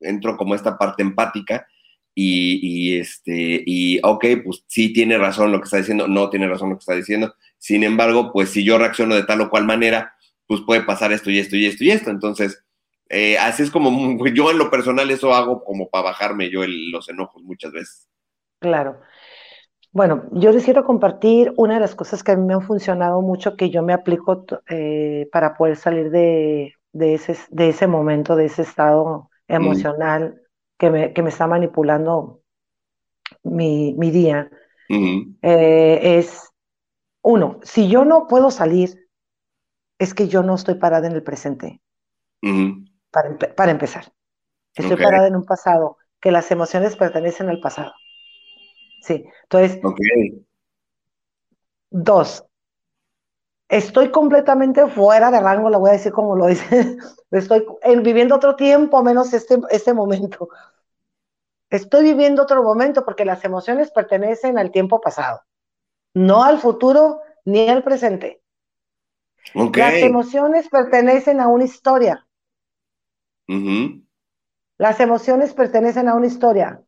Speaker 2: entro como esta parte empática y, y, este, y ok, pues sí tiene razón lo que está diciendo, no tiene razón lo que está diciendo. Sin embargo, pues si yo reacciono de tal o cual manera, pues puede pasar esto y esto y esto y esto. Entonces, eh, así es como yo en lo personal eso hago como para bajarme yo el- los enojos muchas veces.
Speaker 4: Claro. Bueno, yo les quiero compartir una de las cosas que a mí me han funcionado mucho, que yo me aplico eh, para poder salir de, de ese, de ese momento, de ese estado emocional que me, que me está manipulando mi, mi día.
Speaker 2: Ujú,
Speaker 4: Eh, es, uno, si yo no puedo salir, es que yo no estoy parada en el presente,
Speaker 2: ujú,
Speaker 4: para, empe- para empezar. Estoy
Speaker 2: Ok.
Speaker 4: parada en un pasado, que las emociones pertenecen al pasado. Sí, entonces, dos, estoy completamente fuera de rango, la voy a decir como lo dice, [laughs] estoy en- viviendo otro tiempo, menos este, este momento. Estoy viviendo otro momento porque las emociones pertenecen al tiempo pasado, no al futuro ni al presente.
Speaker 2: ok.
Speaker 4: Las emociones pertenecen a una historia. Las emociones pertenecen a una historia.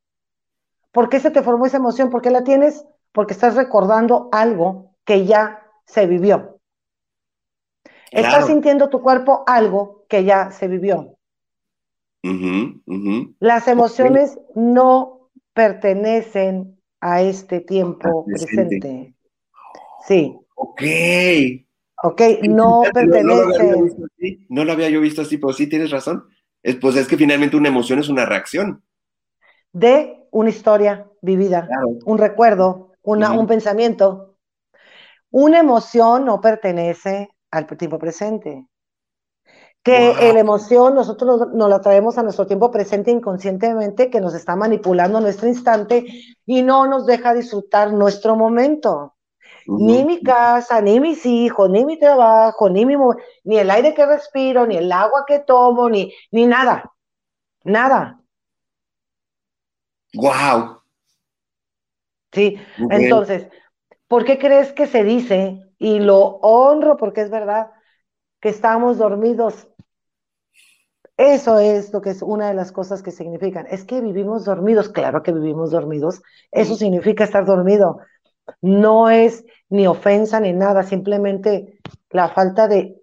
Speaker 4: ¿Por qué se te formó esa emoción? ¿Por qué la tienes? Porque estás recordando algo que ya se vivió. Estás sintiendo tu cuerpo algo que ya se vivió. Las emociones no pertenecen a este tiempo
Speaker 2: presente.
Speaker 4: presente. Sí,
Speaker 2: Ok.
Speaker 4: ok, no
Speaker 2: no- no
Speaker 4: pertenecen.
Speaker 2: así, no lo había yo visto así, pero sí tienes razón. Es, pues es que finalmente una emoción es una reacción.
Speaker 4: De una historia vivida,
Speaker 2: Claro.
Speaker 4: un recuerdo, una, un pensamiento. Una emoción no pertenece al tiempo presente. Que
Speaker 2: Wow.
Speaker 4: la emoción nosotros nos, nos la traemos a nuestro tiempo presente inconscientemente, que nos está manipulando nuestro instante y no nos deja disfrutar nuestro momento. Ni mi casa, ni mis hijos, ni mi trabajo, ni mi ni el aire que respiro, ni el agua que tomo, ni, ni nada. Nada.
Speaker 2: Wow.
Speaker 4: Sí. Entonces, ¿por qué crees que se dice, y lo honro porque es verdad, que estamos dormidos? Eso es lo que es una de las cosas que significan. Es que vivimos dormidos. Claro que vivimos dormidos. Eso significa estar dormido. No es ni ofensa ni nada, simplemente la falta de,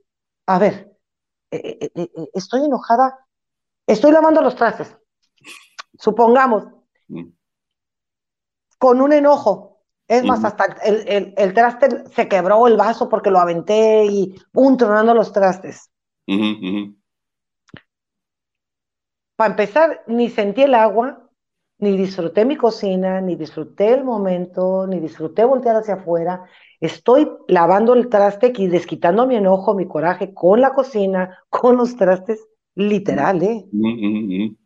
Speaker 4: a ver, eh, eh, eh, estoy enojada, estoy lavando los trastes, supongamos,
Speaker 2: Mm.
Speaker 4: con un enojo. Es más, hasta el, el- el traste se quebró el vaso porque lo aventé y un tronando los trastes. Para empezar, ni sentí el agua, ni disfruté mi cocina, ni disfruté el momento, ni disfruté voltear hacia afuera. Estoy lavando el traste y desquitando mi enojo, mi coraje con la cocina, [laughs] con los trastes, literal, ¿eh?
Speaker 2: Ujú, ujú, ujú.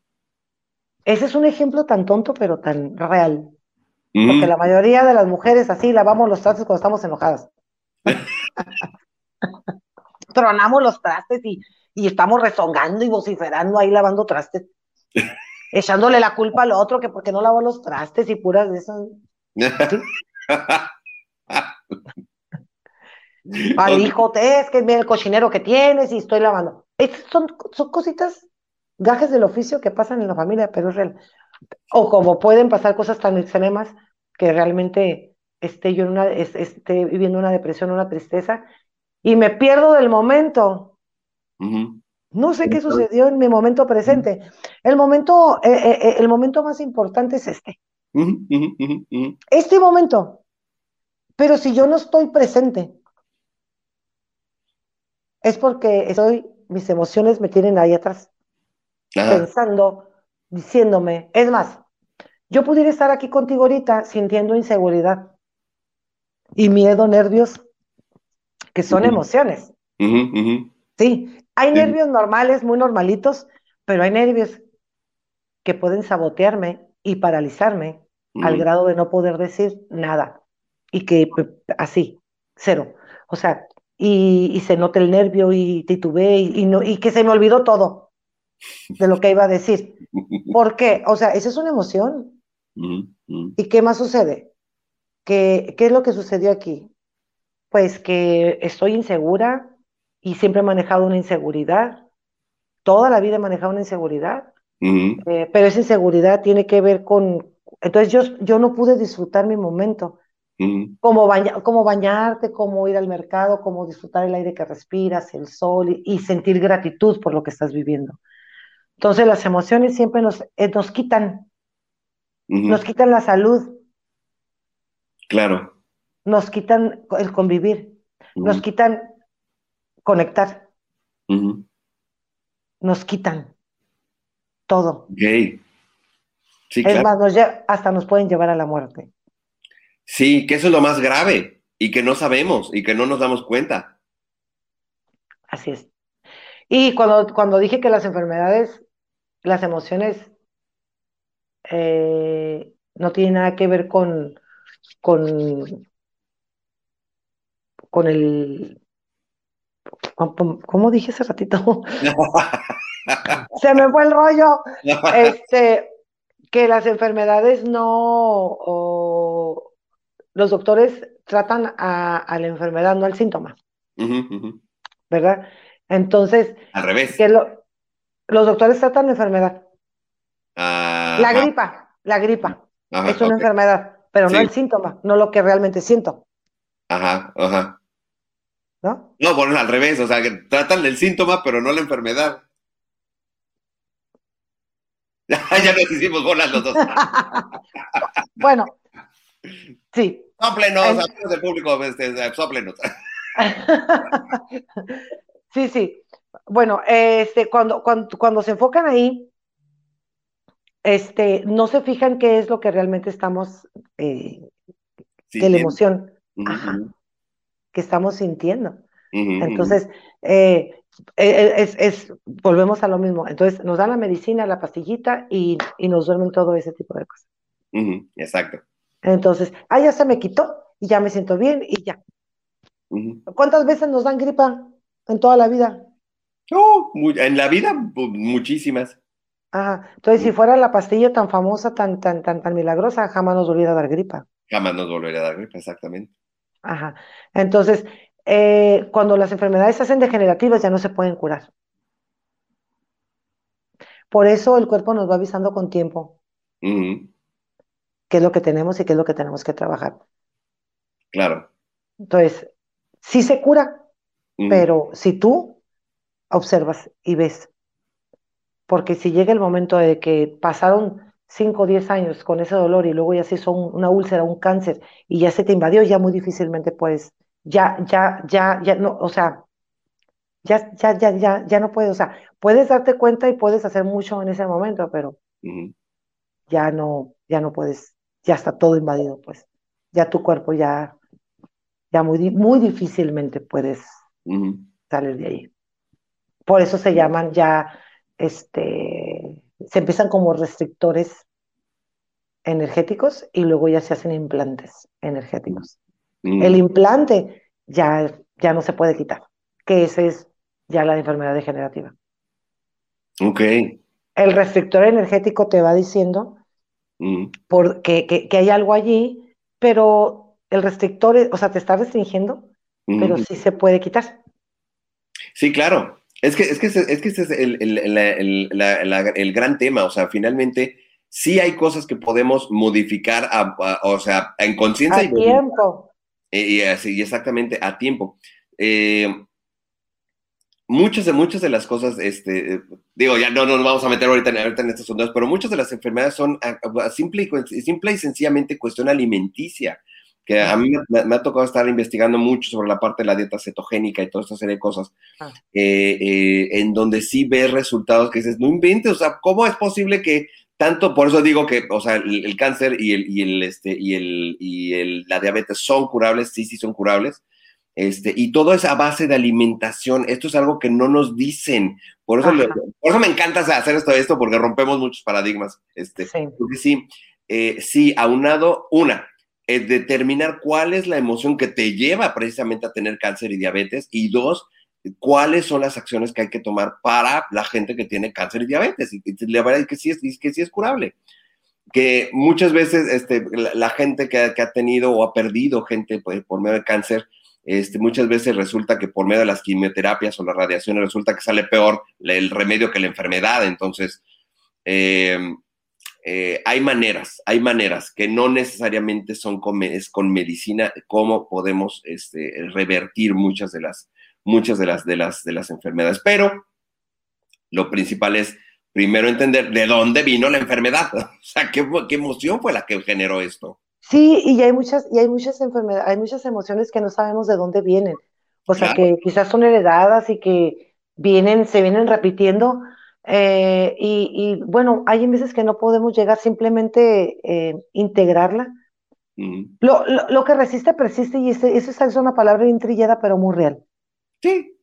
Speaker 4: Ese es un ejemplo tan tonto, pero tan real. Porque la mayoría de las mujeres así lavamos los trastes cuando estamos enojadas. [laughs] Tronamos los trastes y, y estamos rezongando y vociferando ahí lavando trastes. [laughs] Echándole la culpa al otro que porque no lavó los trastes y puras de esas. [laughs] Al
Speaker 2: Ok.
Speaker 4: hijo, te es que mira el cochinero que tienes y estoy lavando. Son, son cositas, gajes del oficio que pasan en la familia, pero es real. O como pueden pasar cosas tan extremas que realmente esté yo en una, es- esté viviendo una depresión, una tristeza, y me pierdo del momento.
Speaker 2: Ujú.
Speaker 4: No sé qué sucedió en mi momento presente. El momento, eh, eh, eh, el momento más importante es este, este momento. Pero si yo no estoy presente, es porque estoy, mis emociones me tienen ahí atrás,
Speaker 2: Ajá.
Speaker 4: pensando, diciéndome. Es más, yo pudiera estar aquí contigo ahorita sintiendo inseguridad y miedo, nervios, que son emociones. Sí, hay nervios normales, muy normalitos, pero hay nervios que pueden sabotearme y paralizarme al grado de no poder decir nada. Y que pe- así, cero. O sea, y, y se nota el nervio y titubeé y, y no, y que se me olvidó todo de lo que iba a decir. ¿Por qué? O sea, esa es una emoción. ¿Y qué más sucede? ¿Qué, qué es lo que sucedió aquí? Pues que estoy insegura y siempre he manejado una inseguridad. Toda la vida he manejado una inseguridad, eh, pero esa inseguridad tiene que ver con... Entonces yo, yo no pude disfrutar mi momento,
Speaker 2: Ujú.
Speaker 4: como, baña- como bañarte, como ir al mercado, como disfrutar el aire que respiras, el sol y, y sentir gratitud por lo que estás viviendo. Entonces las emociones siempre nos, eh, nos quitan, nos quitan la salud,
Speaker 2: Claro.
Speaker 4: nos quitan el convivir, nos quitan conectar, nos quitan todo.
Speaker 2: Ok. Sí,
Speaker 4: Es
Speaker 2: claro.
Speaker 4: más, nos hasta nos pueden llevar a la muerte.
Speaker 2: Sí, que eso es lo más grave y que no sabemos y que no nos damos cuenta.
Speaker 4: Así es. Y cuando, cuando dije que las enfermedades, las emociones eh, no tienen nada que ver con, con, con el... ¿Cómo, dije hace ratito? [laughs] Se me fue el rollo. [laughs] Este, que las enfermedades no, o los doctores tratan a, a la enfermedad, no al síntoma. ¿verdad? Entonces,
Speaker 2: Al revés.
Speaker 4: que lo- los doctores tratan la enfermedad,
Speaker 2: Ah,
Speaker 4: la gripa, la gripa
Speaker 2: ajá,
Speaker 4: es una enfermedad, pero no el síntoma, no lo que realmente siento,
Speaker 2: Ajá, ajá.
Speaker 4: ¿No?
Speaker 2: No, bueno, al revés, o sea, que tratan el síntoma, pero no la enfermedad. [laughs] ya nos hicimos bolas los dos. [laughs]
Speaker 4: Bueno, sí.
Speaker 2: Sóplenos,
Speaker 4: En-
Speaker 2: amigos del público, este, sóplenos. [laughs]
Speaker 4: Sí, sí. bueno, este, cuando, cuando, cuando se enfocan ahí, este, no se fijan qué es lo que realmente estamos, eh,
Speaker 2: Sí,
Speaker 4: que la emoción ajá. Que estamos sintiendo. Entonces, eh, eh, es, es- volvemos a lo mismo. Entonces, nos dan la medicina, la pastillita y, y nos duermen todo ese tipo de cosas.
Speaker 2: Exacto.
Speaker 4: Entonces, ah, ya se me quitó y ya me siento bien y ya. ¿Cuántas veces nos dan gripa en toda la vida?
Speaker 2: Mu- en la vida, pues, muchísimas.
Speaker 4: Ajá. Entonces, si fuera la pastilla tan famosa, tan, tan, tan, tan milagrosa, jamás nos volviera a dar gripa.
Speaker 2: Jamás nos volverá a dar gripa, exactamente.
Speaker 4: Ajá. Entonces, eh, cuando las enfermedades se hacen degenerativas, ya no se pueden curar. Por eso el cuerpo nos va avisando con tiempo qué es lo que tenemos y qué es lo que tenemos que trabajar.
Speaker 2: Claro.
Speaker 4: Entonces, sí se cura, pero si tú observas y ves, porque si llega el momento de que pasaron 5 o 10 años con ese dolor y luego ya se hizo un- una úlcera, un cáncer y ya se te invadió, ya muy difícilmente puedes, ya, ya, ya, ya, no, o sea, ya, ya, ya, ya, ya no puedes, o sea, puedes darte cuenta y puedes hacer mucho en ese momento, pero ya no, ya no puedes, ya está todo invadido, pues, ya tu cuerpo ya, ya muy, muy difícilmente puedes salir de ahí. Por eso se llaman ya, este, se empiezan como restrictores energéticos y luego ya se hacen implantes energéticos.
Speaker 2: Ujú.
Speaker 4: El implante ya, ya no se puede quitar, que esa es ya la enfermedad degenerativa.
Speaker 2: Ok.
Speaker 4: El restrictor energético te va diciendo por, que, que- que hay algo allí, pero el restrictor, es- o sea, te está restringiendo, pero
Speaker 2: Ujú.
Speaker 4: sí se puede quitar.
Speaker 2: Sí, claro. Es que, es que, ese- es que ese es el, el- el- el- la- la- el gran tema. O sea, finalmente, sí hay cosas que podemos modificar, a- a- o sea, en conciencia
Speaker 4: A
Speaker 2: y,
Speaker 4: tiempo.
Speaker 2: y, así, y exactamente a tiempo. Eh, muchas de muchas de las cosas, este, digo, ya no nos vamos a meter ahorita en, ahorita en estos sondeos, pero muchas de las enfermedades son a- a- simple, y, simple y sencillamente cuestión alimenticia, que a mí me, me ha tocado estar investigando mucho sobre la parte de la dieta cetogénica y toda esta serie de cosas,
Speaker 4: Ah.
Speaker 2: eh, eh, en donde sí ves resultados que dices, no inventes, o sea, ¿cómo es posible que tanto, por eso digo que, o sea, el, el cáncer y, el, y, el, este, y, el, y el, la diabetes son curables, sí, sí son curables, este, y todo es a base de alimentación. Esto es algo que no nos dicen. Por eso,
Speaker 4: Ajá.
Speaker 2: por eso me encanta hacer esto, esto, porque rompemos muchos paradigmas. Este,
Speaker 4: Sí.
Speaker 2: Porque sí, eh, sí, aunado, una, es determinar cuál es la emoción que te lleva precisamente a tener cáncer y diabetes, y dos, cuáles son las acciones que hay que tomar para la gente que tiene cáncer y diabetes. Y, la verdad es que sí es, que sí es curable que muchas veces este, la, gente que que ha, tenido o ha perdido gente pues, por medio de cáncer, este, muchas veces resulta que por medio de las quimioterapias o las radiaciones resulta que sale peor el remedio que la enfermedad. Entonces, eh, eh, hay maneras, hay maneras que no necesariamente son con, es con medicina, cómo podemos este, revertir muchas de las, muchas de las, de las, de las enfermedades. Pero lo principal es primero entender de dónde vino la enfermedad. [laughs] O sea, qué, qué emoción fue la que generó esto.
Speaker 4: Sí, y hay muchas, y hay muchas enfermedades, hay muchas emociones que no sabemos de dónde vienen. O sea,
Speaker 2: Claro.
Speaker 4: que quizás son heredadas y que vienen, se vienen repitiendo. Eh, y, y, bueno, hay veces que no podemos llegar simplemente eh, integrarla. Lo, lo, lo que resiste persiste y eso es una palabra bien trillada, pero muy real.
Speaker 2: Sí.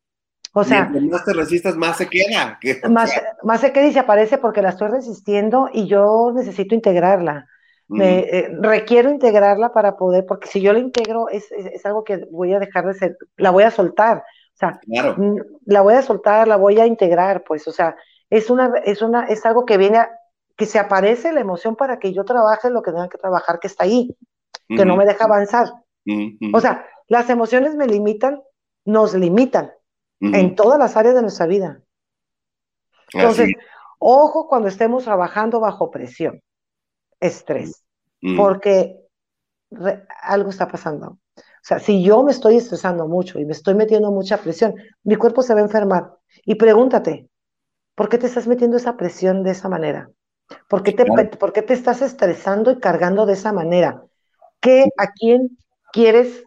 Speaker 4: O sea,
Speaker 2: Mientras más te resistas, más se queda. Que-
Speaker 4: más,
Speaker 2: sea,
Speaker 4: más se queda y se aparece porque la estoy resistiendo y yo necesito integrarla. Me, eh, requiero integrarla para poder, porque si yo la integro es, es, es algo que voy a dejar de ser, la voy a soltar, o sea,
Speaker 2: Claro.
Speaker 4: la voy a soltar, la voy a integrar, pues, o sea, es una, es una, es algo que viene a, que se aparece la emoción para que yo trabaje lo que tenga que trabajar, que está ahí, que no me deja avanzar. O sea, las emociones me limitan, nos limitan en todas las áreas de nuestra vida. Entonces, ojo cuando estemos trabajando bajo presión, estrés, porque re- algo está pasando. O sea, si yo me estoy estresando mucho y me estoy metiendo mucha presión, mi cuerpo se va a enfermar. Y pregúntate, ¿por qué te estás metiendo esa presión de esa manera? ¿Por qué te,
Speaker 2: Claro.
Speaker 4: por qué te estás estresando y cargando de esa manera? ¿Qué, a quién quieres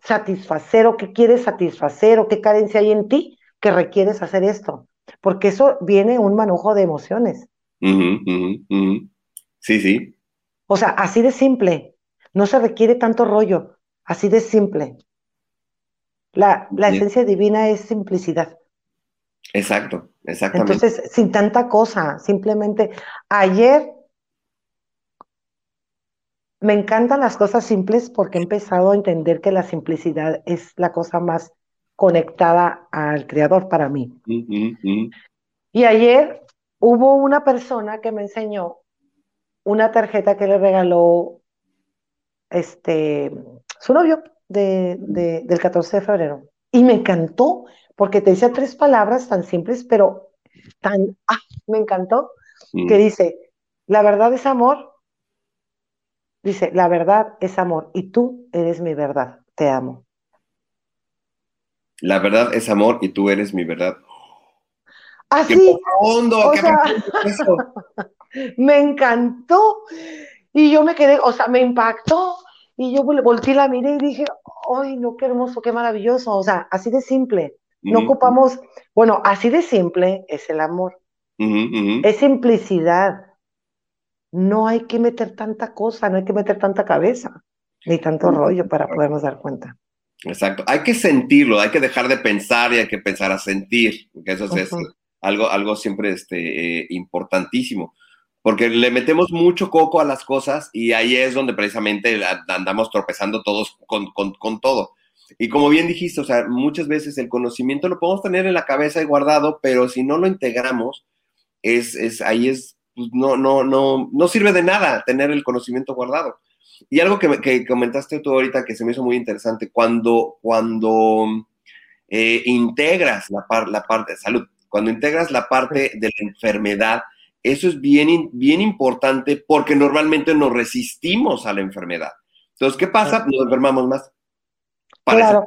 Speaker 4: satisfacer o qué quieres satisfacer o qué carencia hay en ti que requieres hacer esto, porque eso viene un manejo de emociones.
Speaker 2: Sí, sí.
Speaker 4: O sea, así de simple. No se requiere tanto rollo, así de simple. La, la esencia divina es simplicidad.
Speaker 2: Exacto, exactamente.
Speaker 4: Entonces, sin tanta cosa, simplemente ayer me encantan las cosas simples porque he empezado a entender que la simplicidad es la cosa más conectada al creador para mí.
Speaker 2: Ujú, ujú.
Speaker 4: Y ayer hubo una persona que me enseñó una tarjeta que le regaló este, su novio de, de- del 14 de febrero. Y me encantó porque te dice tres palabras tan simples, pero tan, ah, me encantó, que
Speaker 2: Ujú.
Speaker 4: dice, la verdad es amor. Dice, la verdad es amor y tú eres mi verdad, te amo.
Speaker 2: La verdad es amor y tú eres mi verdad. ¡Qué
Speaker 4: Así,
Speaker 2: profundo!
Speaker 4: o
Speaker 2: ¡Qué
Speaker 4: sea,
Speaker 2: eso! [laughs]
Speaker 4: me encantó y yo me quedé, o sea, me impactó y yo vol- volteé la miré y dije, ¡ay, no, qué hermoso, qué maravilloso! O sea, así de simple. No ocupamos, bueno, así de simple es el amor, es simplicidad. No hay que meter tanta cosa, no hay que meter tanta cabeza, ni tanto rollo para podernos dar cuenta.
Speaker 2: Exacto. Hay que sentirlo, hay que dejar de pensar y hay que empezar a sentir, porque eso es algo, algo siempre este, eh, importantísimo. Porque le metemos mucho coco a las cosas y ahí es donde precisamente andamos tropezando todos con, con- con todo. Y como bien dijiste, o sea, muchas veces el conocimiento lo podemos tener en la cabeza y guardado, pero si no lo integramos, es, es ahí es, pues no, no, no, no sirve de nada tener el conocimiento guardado. Y algo que, que comentaste tú ahorita que se me hizo muy interesante, cuando, cuando eh, integras la, par- la parte de salud, cuando integras la parte de la enfermedad, eso es bien, bien importante porque normalmente nos resistimos a la enfermedad. Entonces, ¿qué pasa? Nos enfermamos más. Parece
Speaker 4: Claro,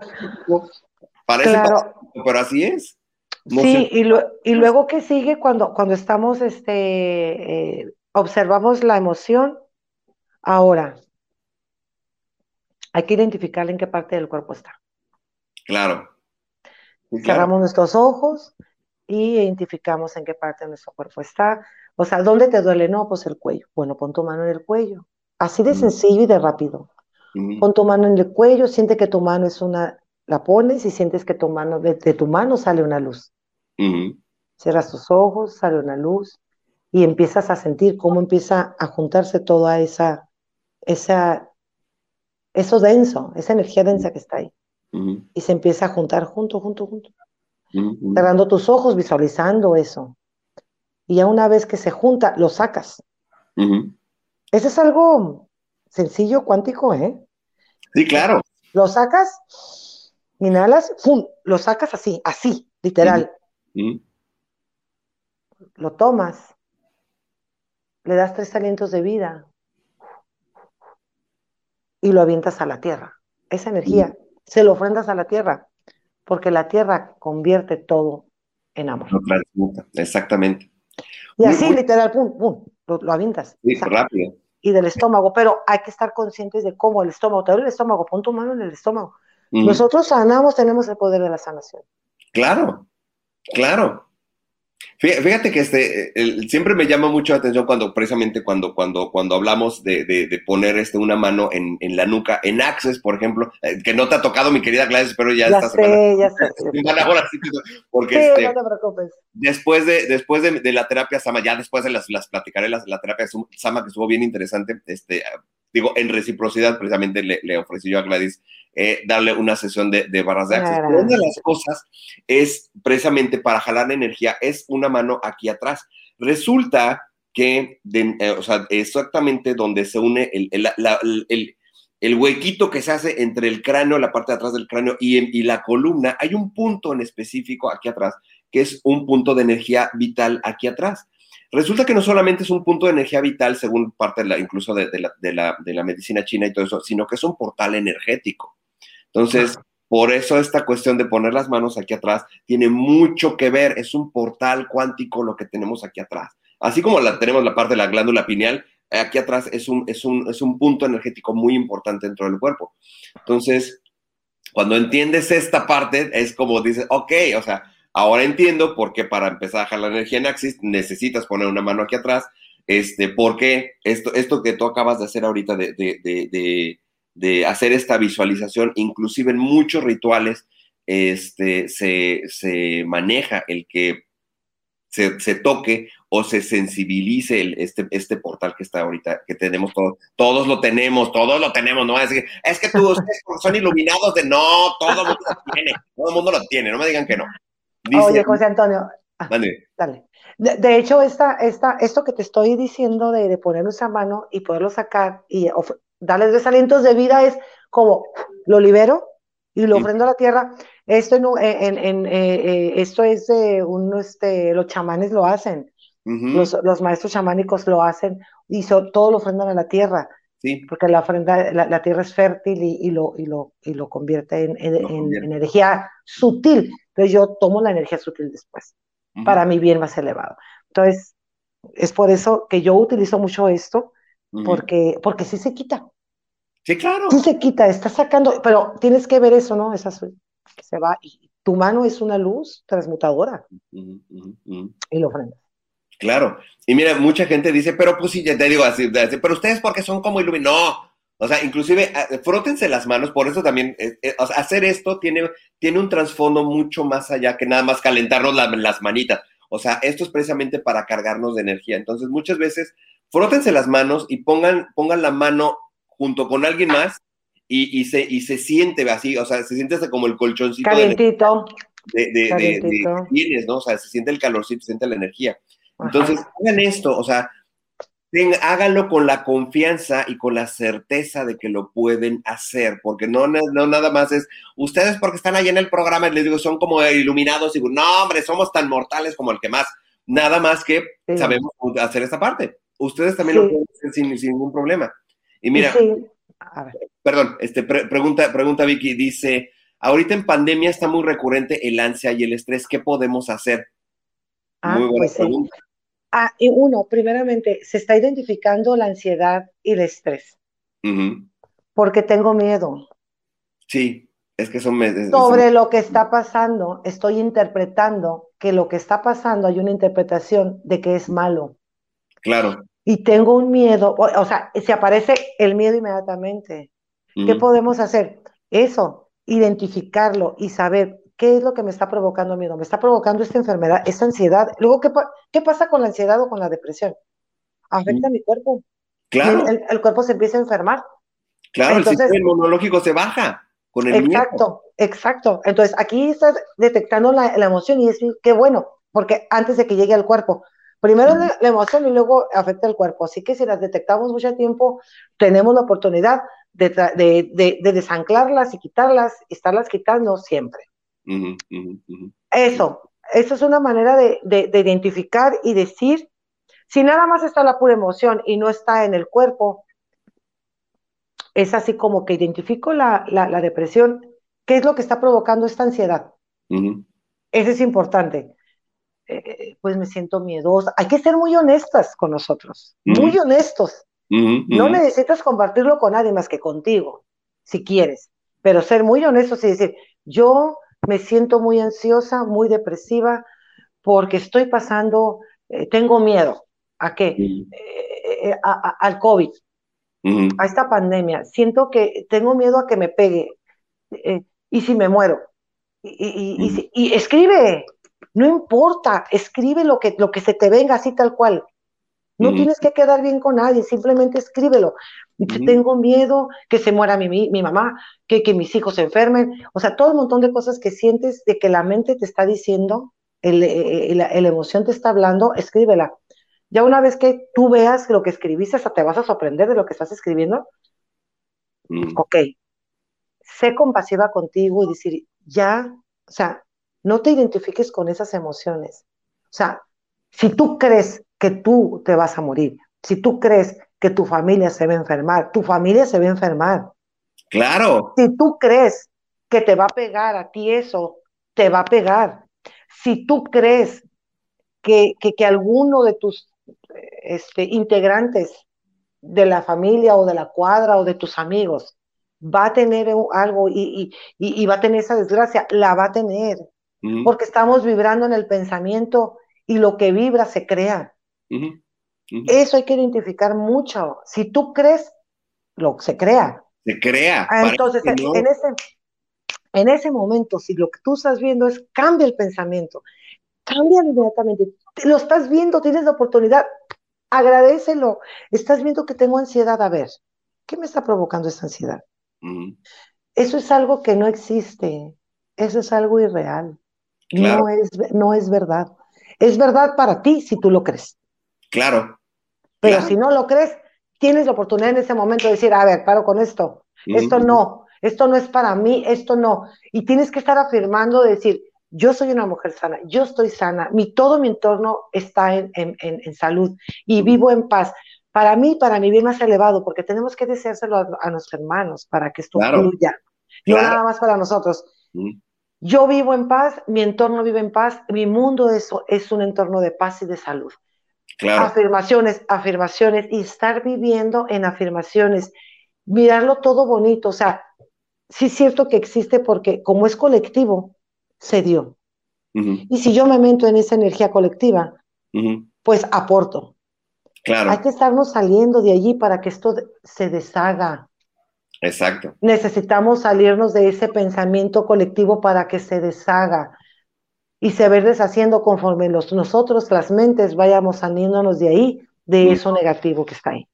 Speaker 2: parece
Speaker 4: claro.
Speaker 2: pero así es. No
Speaker 4: Sí, y, lue- y luego que sigue cuando, cuando estamos, este, eh, observamos la emoción. Ahora, hay que identificar en qué parte del cuerpo está.
Speaker 2: Claro. Sí, claro.
Speaker 4: Cerramos nuestros ojos y identificamos en qué parte de nuestro cuerpo está. O sea, ¿dónde te duele? No, pues el cuello. Bueno, pon tu mano en el cuello. Así de
Speaker 2: Mm.
Speaker 4: sencillo y de rápido.
Speaker 2: Ujú,
Speaker 4: Pon tu mano en el cuello, siente que tu mano es una, la pones y sientes que tu mano, de, de tu mano sale una luz. Cierras tus ojos, sale una luz y empiezas a sentir cómo empieza a juntarse toda esa, esa, eso denso, esa energía densa que está ahí. Y se empieza a juntar junto, junto, junto. Cerrando tus ojos, visualizando eso. Y ya una vez que se junta, lo sacas. Eso es algo sencillo, cuántico, ¿eh?
Speaker 2: Sí, claro.
Speaker 4: Lo sacas, inhalas, ¡fum! Lo sacas así, así, literal. Lo tomas, le das tres alientos de vida y lo avientas a la tierra. Esa energía se lo ofrendas a la tierra, porque la tierra convierte todo en amor.
Speaker 2: Exactamente.
Speaker 4: Y así, literal, pum, pum, lo, lo avientas.
Speaker 2: Sí, rápido.
Speaker 4: Y del estómago, pero hay que estar conscientes de cómo el estómago, te duele el estómago, pon tu mano en el estómago.
Speaker 2: Ujú.
Speaker 4: Nosotros sanamos, tenemos el poder de la sanación.
Speaker 2: Claro, claro. Fí- Fíjate que este, el- siempre me llama mucho la atención cuando, precisamente cuando, cuando, cuando hablamos de, de- de poner este, una mano en, en la nuca, en Access, por ejemplo, eh, que no te ha tocado, mi querida Gladys, pero ya,
Speaker 4: Ya
Speaker 2: esta semana.
Speaker 4: sé, ya sé. [laughs] sí,
Speaker 2: ahora sí, porque
Speaker 4: Sí,
Speaker 2: este,
Speaker 4: no te preocupes.
Speaker 2: después de, después de, de la terapia Sama, ya después de las, las platicaré, las- la terapia Sama, que estuvo bien interesante, este, digo, en reciprocidad, precisamente le, le ofrecí yo a Gladys eh, darle una sesión de, de barras de access. Pero una de las cosas es precisamente para jalar la energía, es una mano aquí atrás. Resulta que, de- eh, o sea, exactamente donde se une el, el, la- el- el huequito que se hace entre el cráneo, la parte de atrás del cráneo y, y la columna, hay un punto en específico aquí atrás, que es un punto de energía vital aquí atrás. Resulta que no solamente es un punto de energía vital, según parte de la, incluso de, de la, de, la, de la medicina china y todo eso, sino que es un portal energético. Entonces, por eso esta cuestión de poner las manos aquí atrás tiene mucho que ver, es un portal cuántico lo que tenemos aquí atrás. Así como la, tenemos la parte de la glándula pineal, aquí atrás es un, es, un, es un punto energético muy importante dentro del cuerpo. Entonces, cuando entiendes esta parte, es como dices, ok, o sea, Ahora entiendo por qué para empezar a jalar la energía en Axis necesitas poner una mano aquí atrás, este, porque esto, esto que tú acabas de hacer ahorita de, de, de, de hacer esta visualización, inclusive en muchos rituales, este, se, se maneja el que se, se, toque o se sensibilice el, este, este portal que está ahorita, que tenemos todos, todos lo tenemos, todos lo tenemos, no es que, es que tú, son iluminados de no, todo el mundo lo tiene, todo el mundo lo tiene, no me digan que no.
Speaker 4: Dice, Oye, José Antonio, ah, dale. dale. De, de, hecho, esta, esta, esto que te estoy diciendo de, de ponerlo esa mano y poderlo sacar y darles desalientos de vida es como lo libero y lo ofrendo a la tierra. Esto, en, en, en eh, eh, esto es de uno, este, los chamanes lo hacen, uh -huh. los, los, maestros chamánicos lo hacen y so, todo lo ofrendan a la tierra.
Speaker 2: Sí.
Speaker 4: Porque la, ofrenda, la, la, tierra es fértil y, y, lo, y, lo, y lo convierte en energía sutil. Entonces yo tomo la energía sutil después, uh -huh. para mi bien más elevado. Entonces, es por eso que yo utilizo mucho esto, uh -huh. porque, porque sí se quita.
Speaker 2: Sí, claro.
Speaker 4: Sí se quita, está sacando, pero tienes que ver eso, ¿no? Esa que se va y tu mano es una luz transmutadora
Speaker 2: uh -huh,
Speaker 4: y lo ofrendas.
Speaker 2: Claro, y mira, mucha gente dice, pero pues sí, ya te digo así, pero ustedes porque son como iluminados. No, o sea, inclusive frótense las manos, por eso también eh, eh, hacer esto tiene, tiene un trasfondo mucho más allá que nada más calentarnos la, las manitas. O sea, esto es precisamente para cargarnos de energía. Entonces, muchas veces, frótense las manos y pongan, pongan la mano junto con alguien más y, y, se, y se siente así, o sea, se siente hasta como el colchoncito.
Speaker 4: Calientito.
Speaker 2: De, de, de, de, tienes, ¿no? O sea, se siente el calorcito, se siente la energía. Entonces, Ajá. hagan esto, o sea, ten, háganlo con la confianza y con la certeza de que lo pueden hacer, porque no, no nada más es, ustedes porque están ahí en el programa, les digo, son como iluminados, y digo, no, hombre, somos tan mortales como el que más, nada más que sí. sabemos hacer esta parte. Ustedes también sí. lo pueden hacer sin, sin, ningún problema. Y mira, sí. perdón, este, pre pregunta, pregunta Vicky, dice, ahorita en pandemia está muy recurrente el ansia y el estrés, ¿qué podemos hacer?
Speaker 4: Ah, muy buena pues pregunta. Sí. Ah, y uno, primeramente, se está identificando la ansiedad y el estrés. Uh -huh. Porque tengo miedo.
Speaker 2: Sí, es que son... Es,
Speaker 4: Sobre lo que está pasando, estoy interpretando que lo que está pasando hay una interpretación de que es malo.
Speaker 2: Claro.
Speaker 4: Y tengo un miedo, o, o sea, se aparece el miedo inmediatamente. Uh -huh. ¿Qué podemos hacer? Eso, identificarlo y saber ¿Qué es lo que me está provocando miedo? Me está provocando esta enfermedad, esta ansiedad. Luego, ¿qué, qué pasa con la ansiedad o con la depresión? Afecta a mi cuerpo.
Speaker 2: Claro.
Speaker 4: El, el, cuerpo se empieza a enfermar.
Speaker 2: Claro, Entonces, el sistema inmunológico se baja con el
Speaker 4: Exacto,
Speaker 2: miedo.
Speaker 4: exacto. Entonces, aquí estás detectando la, la, emoción y es qué bueno, porque antes de que llegue al cuerpo, primero la, la emoción y luego afecta el cuerpo. Así que si las detectamos mucho tiempo, tenemos la oportunidad de, de, de, de desanclarlas y quitarlas, y estarlas quitando siempre.
Speaker 2: Uh -huh, uh -huh.
Speaker 4: Eso, eso es una manera de, de, de, identificar y decir, si nada más está la pura emoción y no está en el cuerpo, es así como que identifico la, la, la depresión, ¿qué es lo que está provocando esta ansiedad?
Speaker 2: Uh -huh.
Speaker 4: Eso es importante. Eh, pues me siento miedosa. Hay que ser muy honestas con nosotros, muy honestos. No necesitas compartirlo con nadie más que contigo, si quieres, pero ser muy honestos y decir, yo me siento muy ansiosa, muy depresiva, porque estoy pasando, eh, tengo miedo. ¿A qué? Eh, a, a, al COVID, uh -huh. a esta pandemia. Siento que tengo miedo a que me pegue. Eh, ¿Y si me muero? Y, y, uh -huh. y, y, escribe, no importa, escribe lo que, lo que se te venga así tal cual. No uh -huh. tienes que quedar bien con nadie, simplemente escríbelo. Tengo miedo que se muera mi, mi mamá, que, que, mis hijos se enfermen. O sea, todo un montón de cosas que sientes de que la mente te está diciendo, el, el, la emoción te está hablando, escríbela. Ya una vez que tú veas lo que escribiste, hasta te vas a sorprender de lo que estás escribiendo. Mm. Ok. Sé compasiva contigo y decir, ya, o sea, no te identifiques con esas emociones. O sea, si tú crees que tú te vas a morir, si tú crees que tu familia se va a enfermar, tu familia se va a enfermar.
Speaker 2: Claro.
Speaker 4: Si tú crees que te va a pegar a ti eso, te va a pegar. Si tú crees que, que, que alguno de tus este, integrantes de la familia o de la cuadra o de tus amigos va a tener algo y, y, y, va a tener esa desgracia, la va a tener. Porque estamos vibrando en el pensamiento y lo que vibra se crea. Eso hay que identificar mucho. Si tú crees, lo se crea.
Speaker 2: Se crea.
Speaker 4: Ah, Entonces,
Speaker 2: no.
Speaker 4: en ese, en ese momento, si lo que tú estás viendo es cambia el pensamiento, cambia inmediatamente. Te- Lo estás viendo, tienes la oportunidad, agradecelo. Estás viendo que tengo ansiedad. A ver, ¿qué me está provocando esta ansiedad? Eso es algo que no existe. Eso es algo irreal.
Speaker 2: Claro.
Speaker 4: No es, no es verdad. Es verdad para ti si tú lo crees.
Speaker 2: Claro.
Speaker 4: Pero
Speaker 2: Claro.
Speaker 4: si no lo crees, tienes la oportunidad en ese momento de decir, a ver, paro con esto. Esto no, esto no es para mí, esto no. Y tienes que estar afirmando de decir, yo soy una mujer sana, yo estoy sana, mi, todo mi entorno está en, en- en- en salud y vivo en paz. Para mí, para mi bien más elevado, porque tenemos que deseárselo a, a nuestros hermanos para que esto
Speaker 2: Claro.
Speaker 4: fluya, no
Speaker 2: Claro.
Speaker 4: nada más para nosotros. Yo vivo en paz, mi entorno vive en paz, mi mundo es, es un entorno de paz y de salud.
Speaker 2: Claro.
Speaker 4: Afirmaciones, afirmaciones y estar viviendo en afirmaciones, mirarlo todo bonito, o sea, sí es cierto que existe porque como es colectivo, se dio. Y si yo me meto en esa energía colectiva, pues aporto.
Speaker 2: Claro.
Speaker 4: Hay que estarnos saliendo de allí para que esto se deshaga.
Speaker 2: Exacto.
Speaker 4: Necesitamos salirnos de ese pensamiento colectivo para que se deshaga y se ver deshaciendo conforme los, nosotros, las mentes, vayamos saliéndonos de ahí, de eso negativo que está ahí.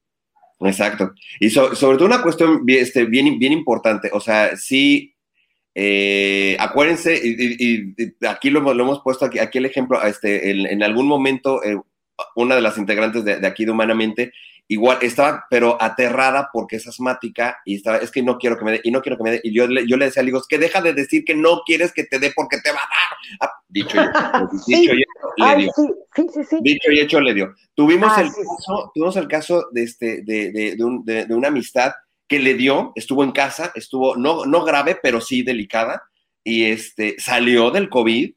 Speaker 2: Exacto. Y so- sobre todo una cuestión bien, este, bien, bien importante, o sea, sí, eh, acuérdense, y, y- y aquí lo, hemos- lo hemos puesto, aquí, aquí el ejemplo, este, en, en algún momento, eh, una de las integrantes de, de aquí de Humanamente, igual estaba, pero aterrada porque es asmática y estaba, es que no quiero que me dé, y no quiero que me dé, y yo le, yo le decía, le digo, es que deja de decir que no quieres que te dé porque te va a dar. Ah, dicho y hecho,
Speaker 4: Sí. [laughs]
Speaker 2: dicho y hecho, le
Speaker 4: Ay,
Speaker 2: dio.
Speaker 4: sí, sí.
Speaker 2: Dicho y hecho le dio. Tuvimos, el,
Speaker 4: Así es.
Speaker 2: caso, tuvimos el caso de, este, de, de, de, un- de- de una amistad que le dio, estuvo en casa, estuvo no, no grave, pero sí delicada, y este, salió del COVID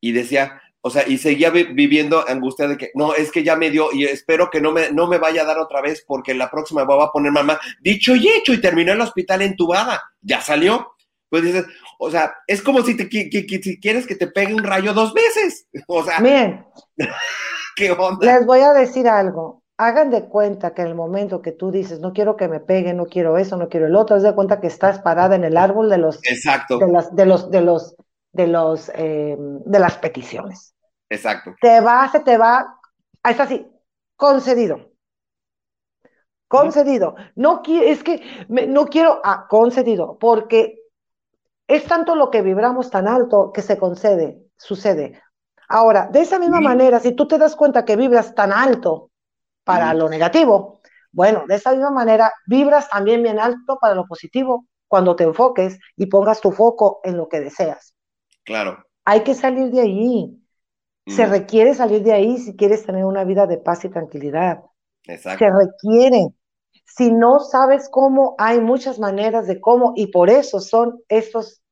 Speaker 2: y decía, o sea, y seguía vi- viviendo angustia de que, no, es que ya me dio y espero que no me, no me vaya a dar otra vez porque la próxima va a poner mamá. Dicho y hecho, y terminó en el hospital entubada. Ya salió. Pues dices, o sea, es como si, te, qui- qui- si quieres que te pegue un rayo dos veces. [laughs] O sea,
Speaker 4: Miren, [laughs]
Speaker 2: ¿qué onda?
Speaker 4: les voy a decir algo. Hagan de cuenta que en el momento que tú dices, no quiero que me peguen, no quiero eso, no quiero el otro, haz de cuenta que estás parada en el árbol de los,
Speaker 2: Exacto,
Speaker 4: de las, de los, de los, de los, eh, de las peticiones.
Speaker 2: Exacto.
Speaker 4: Te va, se te va, es así, concedido. Concedido. No es que me- no quiero, ah, concedido, porque es tanto lo que vibramos tan alto que se concede, sucede. Ahora, de esa misma
Speaker 2: Sí.
Speaker 4: manera, si tú te das cuenta que vibras tan alto para lo negativo, bueno, de esa misma manera vibras también bien alto para lo positivo cuando te enfoques y pongas tu foco en lo que deseas.
Speaker 2: Claro.
Speaker 4: Hay que salir de allí. Se requiere salir de ahí si quieres tener una vida de paz y tranquilidad.
Speaker 2: Exacto.
Speaker 4: Se requiere. Si no sabes cómo, hay muchas maneras de cómo, y por eso son estos,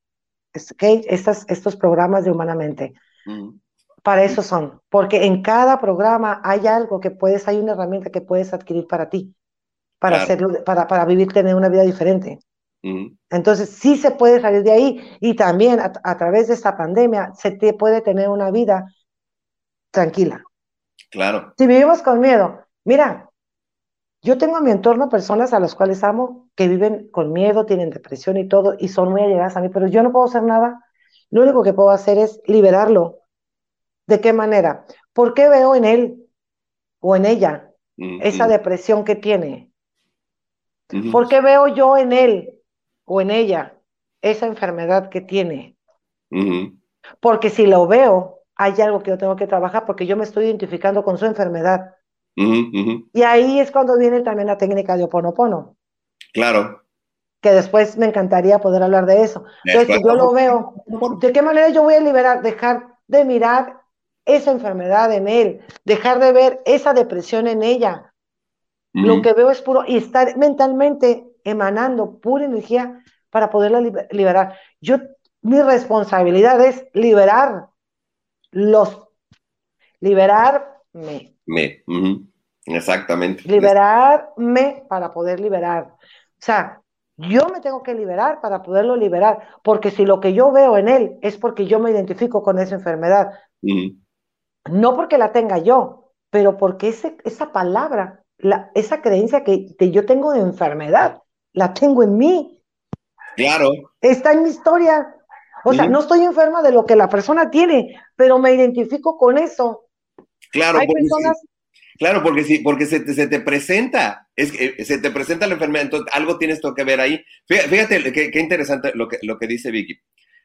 Speaker 4: estos programas de Humanamente.
Speaker 2: Ujú,
Speaker 4: Para eso son, porque en cada programa hay algo que puedes, hay una herramienta que puedes adquirir para ti, para
Speaker 2: Claro.
Speaker 4: hacerlo, para, para vivir, tener una vida diferente. Entonces, sí se puede salir de ahí y también a, a través de esta pandemia se te puede tener una vida tranquila.
Speaker 2: Claro.
Speaker 4: Si vivimos con miedo, mira, yo tengo en mi entorno personas a las cuales amo que viven con miedo, tienen depresión y todo, y son muy allegadas a mí, pero yo no puedo hacer nada. Lo único que puedo hacer es liberarlo. ¿De qué manera? ¿Por qué veo en él o en ella esa depresión que tiene? ¿Por qué veo yo en él o en ella esa enfermedad que tiene? Porque si lo veo, hay algo que yo tengo que trabajar porque yo me estoy identificando con su enfermedad. Y ahí es cuando viene también la técnica de Oponopono,
Speaker 2: Claro.
Speaker 4: que después me encantaría poder hablar de eso. Entonces, si yo lo veo, ¿de qué manera yo voy a liberar? Dejar de mirar esa enfermedad en él, dejar de ver esa depresión en ella. Lo que veo es puro, y estar mentalmente emanando pura energía para poderla liber- liberar. Yo, mi responsabilidad es liberar los, liberarme,
Speaker 2: Me. Exactamente.
Speaker 4: liberarme para poder liberar. O sea, Yo me tengo que liberar para poderlo liberar, porque si lo que yo veo en él es porque yo me identifico con esa enfermedad, no porque la tenga yo, pero porque ese, esa palabra, la, esa creencia que, que yo tengo de enfermedad, la tengo en mí.
Speaker 2: Claro.
Speaker 4: Está en mi historia. O sea, no estoy enferma de lo que la persona tiene, pero me identifico con eso.
Speaker 2: Claro, Hay porque personas... claro, porque sí, porque se te, se te, presenta, es que eh, se te presenta la enfermedad, entonces algo tienes que ver ahí. Fíjate, qué, qué, interesante lo que, lo que dice Vicky.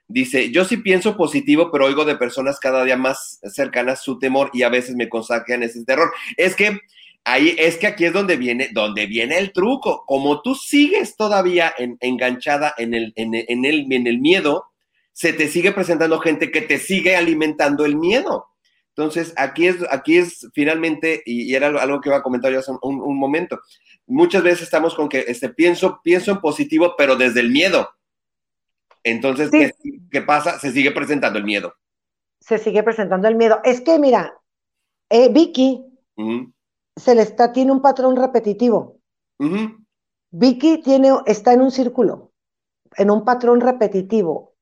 Speaker 2: Dice, yo sí pienso positivo, pero oigo de personas cada día más cercanas su temor y a veces me consagian ese terror. Es que ahí, es que aquí es donde viene, donde viene el truco. Como tú sigues todavía enganchada en el, en, en, el, en el miedo, se te sigue presentando gente que te sigue alimentando el miedo. Entonces, aquí es, aquí es finalmente, y, era algo que iba a comentar yo hace un, momento, muchas veces estamos con que este, pienso, pienso en positivo, pero desde el miedo. Entonces, ¿qué, pasa? Se sigue presentando el miedo.
Speaker 4: Se sigue presentando el miedo. Es que, mira, eh, Vicky se le está, tiene un patrón repetitivo. Vicky tiene, está en un círculo, en un patrón repetitivo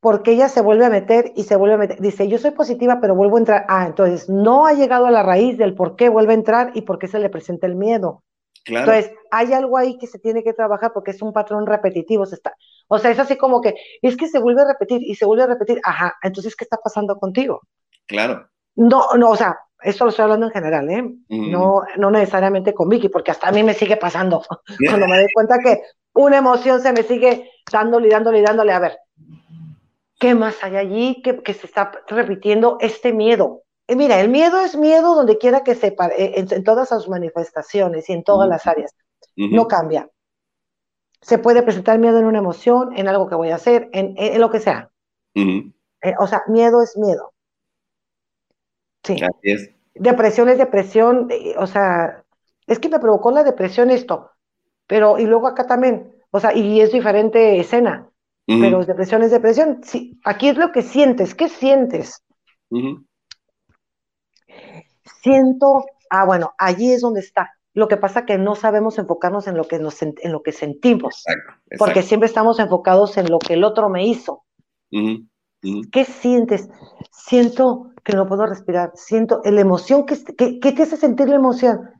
Speaker 4: porque ella se vuelve a meter y se vuelve a meter. Dice, yo soy positiva, pero vuelvo a entrar. Ah, entonces no ha llegado a la raíz del por qué vuelve a entrar y por qué se le presenta el miedo. Claro. Entonces, hay algo ahí que se tiene que trabajar porque es un patrón repetitivo. Se está, o sea, es así como que, es que se vuelve a repetir y se vuelve a repetir. Ajá, entonces, ¿qué está pasando contigo?
Speaker 2: Claro.
Speaker 4: No, no, o sea, esto lo estoy hablando en general, ¿eh? No, no necesariamente con Vicky, porque hasta a mí me sigue pasando. [laughs] Cuando me doy cuenta que una emoción se me sigue dándole y dándole y dándole. A ver, ¿Qué más hay allí que, se está repitiendo este miedo? Eh, mira, el miedo es miedo donde quiera que sepa, eh, en, todas sus manifestaciones y en todas las áreas. No cambia. Se puede presentar miedo en una emoción, en algo que voy a hacer, en, lo que sea. Eh, o sea, miedo es miedo. Sí. Depresión es depresión, o sea, es que me provocó la depresión esto, pero y luego acá también, o sea, y es diferente escena. Pero depresión es depresión. Sí, aquí es lo que sientes. ¿Qué sientes? Siento, ah, bueno, allí es donde está. Lo que pasa que no sabemos enfocarnos en lo que, nos, en lo que sentimos, porque siempre estamos enfocados en lo que el otro me hizo. ¿Qué sientes? Siento que no puedo respirar, siento la emoción, ¿qué, qué te hace sentir la emoción?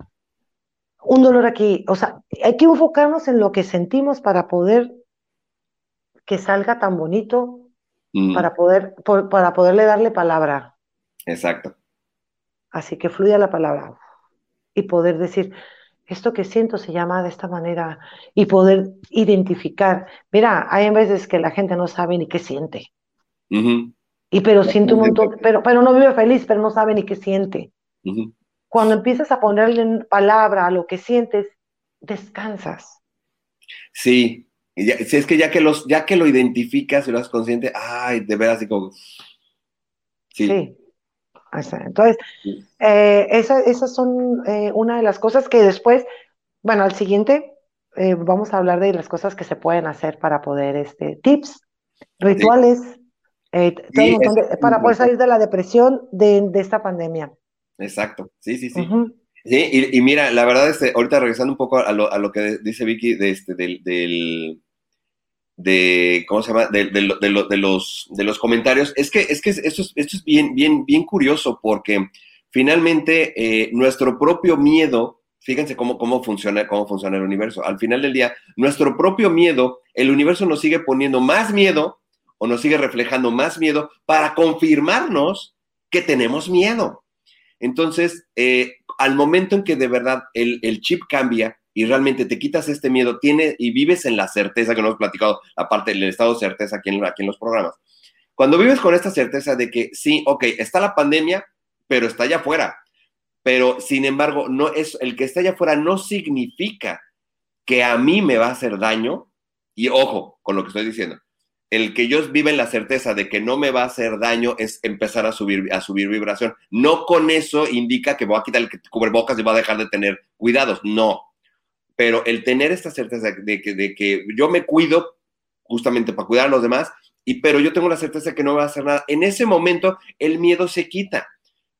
Speaker 4: Un dolor aquí, o sea, hay que enfocarnos en lo que sentimos para poder que salga tan bonito mm. para, poder, para poderle darle palabra.
Speaker 2: Exacto.
Speaker 4: Así que fluya la palabra y poder decir, esto que siento se llama de esta manera y poder identificar. Mira, hay veces que la gente no sabe ni qué siente. Y pero siente un montón, pero, pero no vive feliz, pero no sabe ni qué siente. Cuando empiezas a ponerle palabra a lo que sientes, descansas.
Speaker 2: Sí, si es que ya que, los, ya que lo identificas y lo haces consciente, ay, de veras, así como.
Speaker 4: Sí. Entonces, eh, esas son eh, una de las cosas que después, bueno, al siguiente eh, vamos a hablar de las cosas que se pueden hacer para poder, este, tips, rituales, para poder salir de la depresión de, esta pandemia.
Speaker 2: Exacto, sí, sí, sí. Sí, y, mira, la verdad, este, ahorita regresando un poco a lo, a lo que dice Vicky de este, del, de, ¿cómo se llama? De, los, de los comentarios. Es que, es que esto es, esto es bien, bien, bien curioso porque finalmente eh, nuestro propio miedo, fíjense cómo, cómo, funciona, cómo funciona el universo. Al final del día, nuestro propio miedo, el universo nos sigue poniendo más miedo o nos sigue reflejando más miedo para confirmarnos que tenemos miedo. Entonces, eh, al momento en que de verdad el, el chip cambia, y realmente te quitas este miedo, tiene, y vives en la certeza que nos hemos platicado, aparte del estado de certeza aquí en, aquí en los programas. Cuando vives con esta certeza de que sí, ok, está la pandemia, pero está allá afuera. Pero sin embargo, no es el que está allá afuera no significa que a mí me va a hacer daño. Y ojo con lo que estoy diciendo. El que yo vive en la certeza de que no me va a hacer daño es empezar a subir, a subir vibración. No con eso indica que voy a quitar el cubrebocas y voy a dejar de tener cuidados. No, pero el tener esta certeza de que, de que yo me cuido justamente para cuidar a los demás, y, pero yo tengo la certeza de que no va a hacer nada, en ese momento el miedo se quita,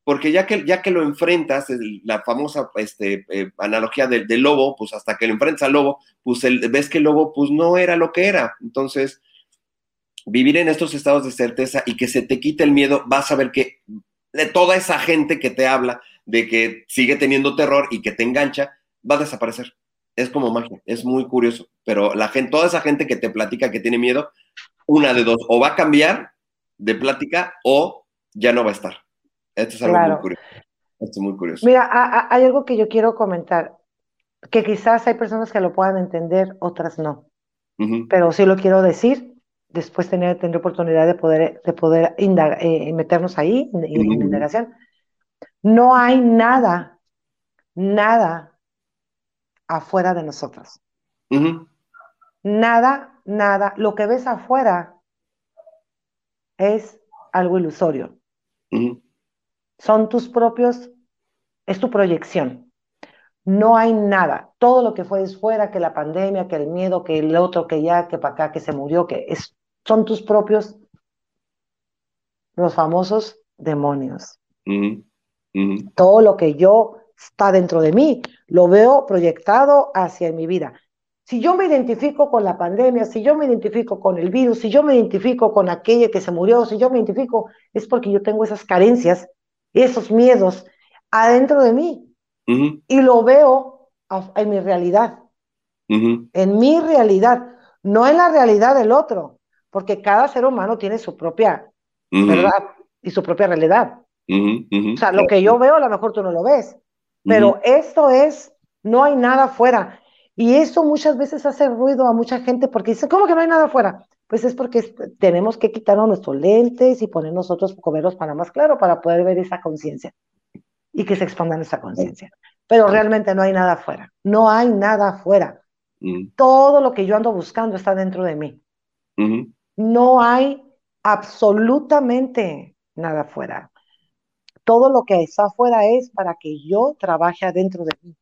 Speaker 2: porque ya que, ya que lo enfrentas, la famosa este, eh, analogía del, lobo, pues hasta que lo enfrentas al lobo, pues ves que el lobo pues no era lo que era. Entonces, vivir en estos estados de certeza y que se te quite el miedo, vas a ver que de toda esa gente que te habla de que sigue teniendo terror y que te engancha, va a desaparecer. Es como magia, es muy curioso, pero la gente, toda esa gente que te platica que tiene miedo, una de dos, o va a cambiar de plática o ya no va a estar. Esto es algo muy curioso. Esto es muy curioso.
Speaker 4: Mira, hay algo que yo quiero comentar, que quizás hay personas que lo puedan entender, otras no. Pero sí lo quiero decir, después tener, tener oportunidad de poder, de poder eh, meternos ahí en, indagación. No hay nada, nada afuera de nosotros. Nada, nada. Lo que ves afuera es algo ilusorio son tus propios, es tu proyección. No hay nada. Todo lo que fue fuera, que la pandemia, que el miedo, que el otro, que ya, que para acá, que se murió, que es, son tus propios, los famosos demonios. Todo lo que yo está dentro de mí, lo veo proyectado hacia mi vida. Si yo me identifico con la pandemia, si yo me identifico con el virus, si yo me identifico con aquella que se murió, si yo me identifico, es porque yo tengo esas carencias esos miedos adentro de mí. Y lo veo en mi realidad, en mi realidad, no en la realidad del otro, porque cada ser humano tiene su propia verdad y su propia realidad. O sea, lo que yo veo a lo mejor tú no lo ves, pero esto es, no hay nada afuera. Y eso muchas veces hace ruido a mucha gente porque dice, ¿cómo que no hay nada afuera? Pues es porque tenemos que quitarnos nuestros lentes y poner nosotros comerlos para más claro, para poder ver esa conciencia y que se expanda nuestra conciencia. Pero realmente no hay nada afuera, no hay nada afuera. Todo lo que yo ando buscando está dentro de mí. No hay absolutamente nada afuera. Todo lo que está afuera es para que yo trabaje adentro de mí.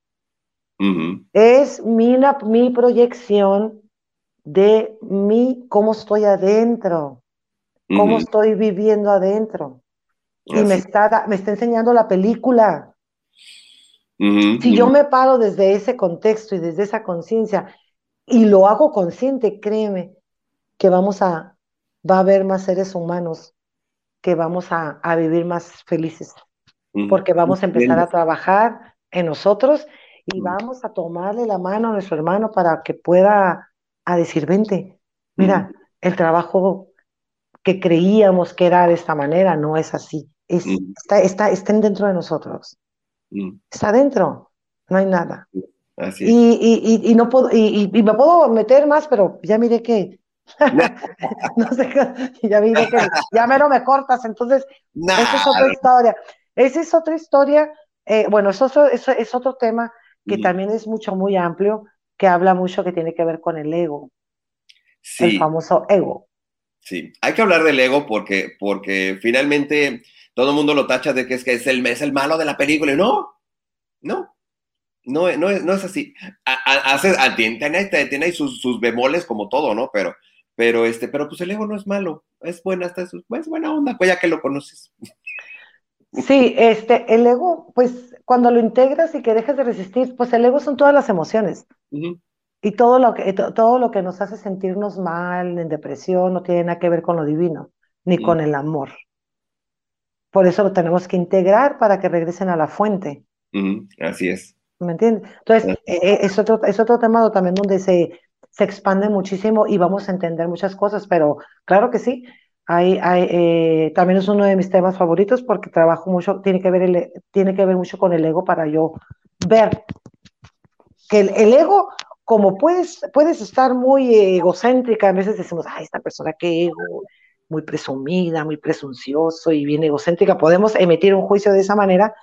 Speaker 4: Es mi, mi proyección de mí, cómo estoy adentro, cómo estoy viviendo adentro. Y me está, me está enseñando la película. si yo me paro desde ese contexto y desde esa conciencia y lo hago consciente, créeme que vamos a, va a haber más seres humanos que vamos a, a vivir más felices, porque vamos a empezar a trabajar en nosotros y vamos a tomarle la mano a nuestro hermano para que pueda a decir, vente, mira, el trabajo que creíamos que era de esta manera no es así. Es, está, está, está dentro de nosotros. Está dentro, no hay nada. Así y, y, y, no puedo, y, me puedo meter más, pero ya miré que [laughs] no sé, ya miré que ya menos me cortas, entonces esa es otra historia. Esa es otra historia, eh, bueno, eso, eso, es otro tema que también es mucho, muy amplio, que habla mucho que tiene que ver con el ego. El famoso ego.
Speaker 2: Sí, hay que hablar del ego porque, porque finalmente todo el mundo lo tacha de que es, que es, el, es el malo de la película. no, no, no, no, no es así. Hace, tiene, tiene ahí sus, sus, bemoles como todo, ¿no? Pero, pero, este, pero pues el ego no es malo, es buena, hasta es, es buena onda, pues ya que lo conoces.
Speaker 4: Sí, este, el ego, pues cuando lo integras y que dejas de resistir, pues el ego son todas las emociones. Y todo lo, que, todo lo que nos hace sentirnos mal, en depresión, no tiene nada que ver con lo divino, ni con el amor. Por eso lo tenemos que integrar para que regresen a la fuente.
Speaker 2: Así es.
Speaker 4: ¿Me entiendes? Entonces, e, e, es, otro, es otro tema también donde se, se expande muchísimo y vamos a entender muchas cosas, pero claro que sí, hay, hay, eh, también es uno de mis temas favoritos porque trabajo mucho, tiene que ver, el, tiene que ver mucho con el ego para yo ver que el, ego, como puedes, puedes estar muy egocéntrica, a veces decimos, ay, esta persona que ego, muy presumida, muy presuncioso y bien egocéntrica, podemos emitir un juicio de esa manera,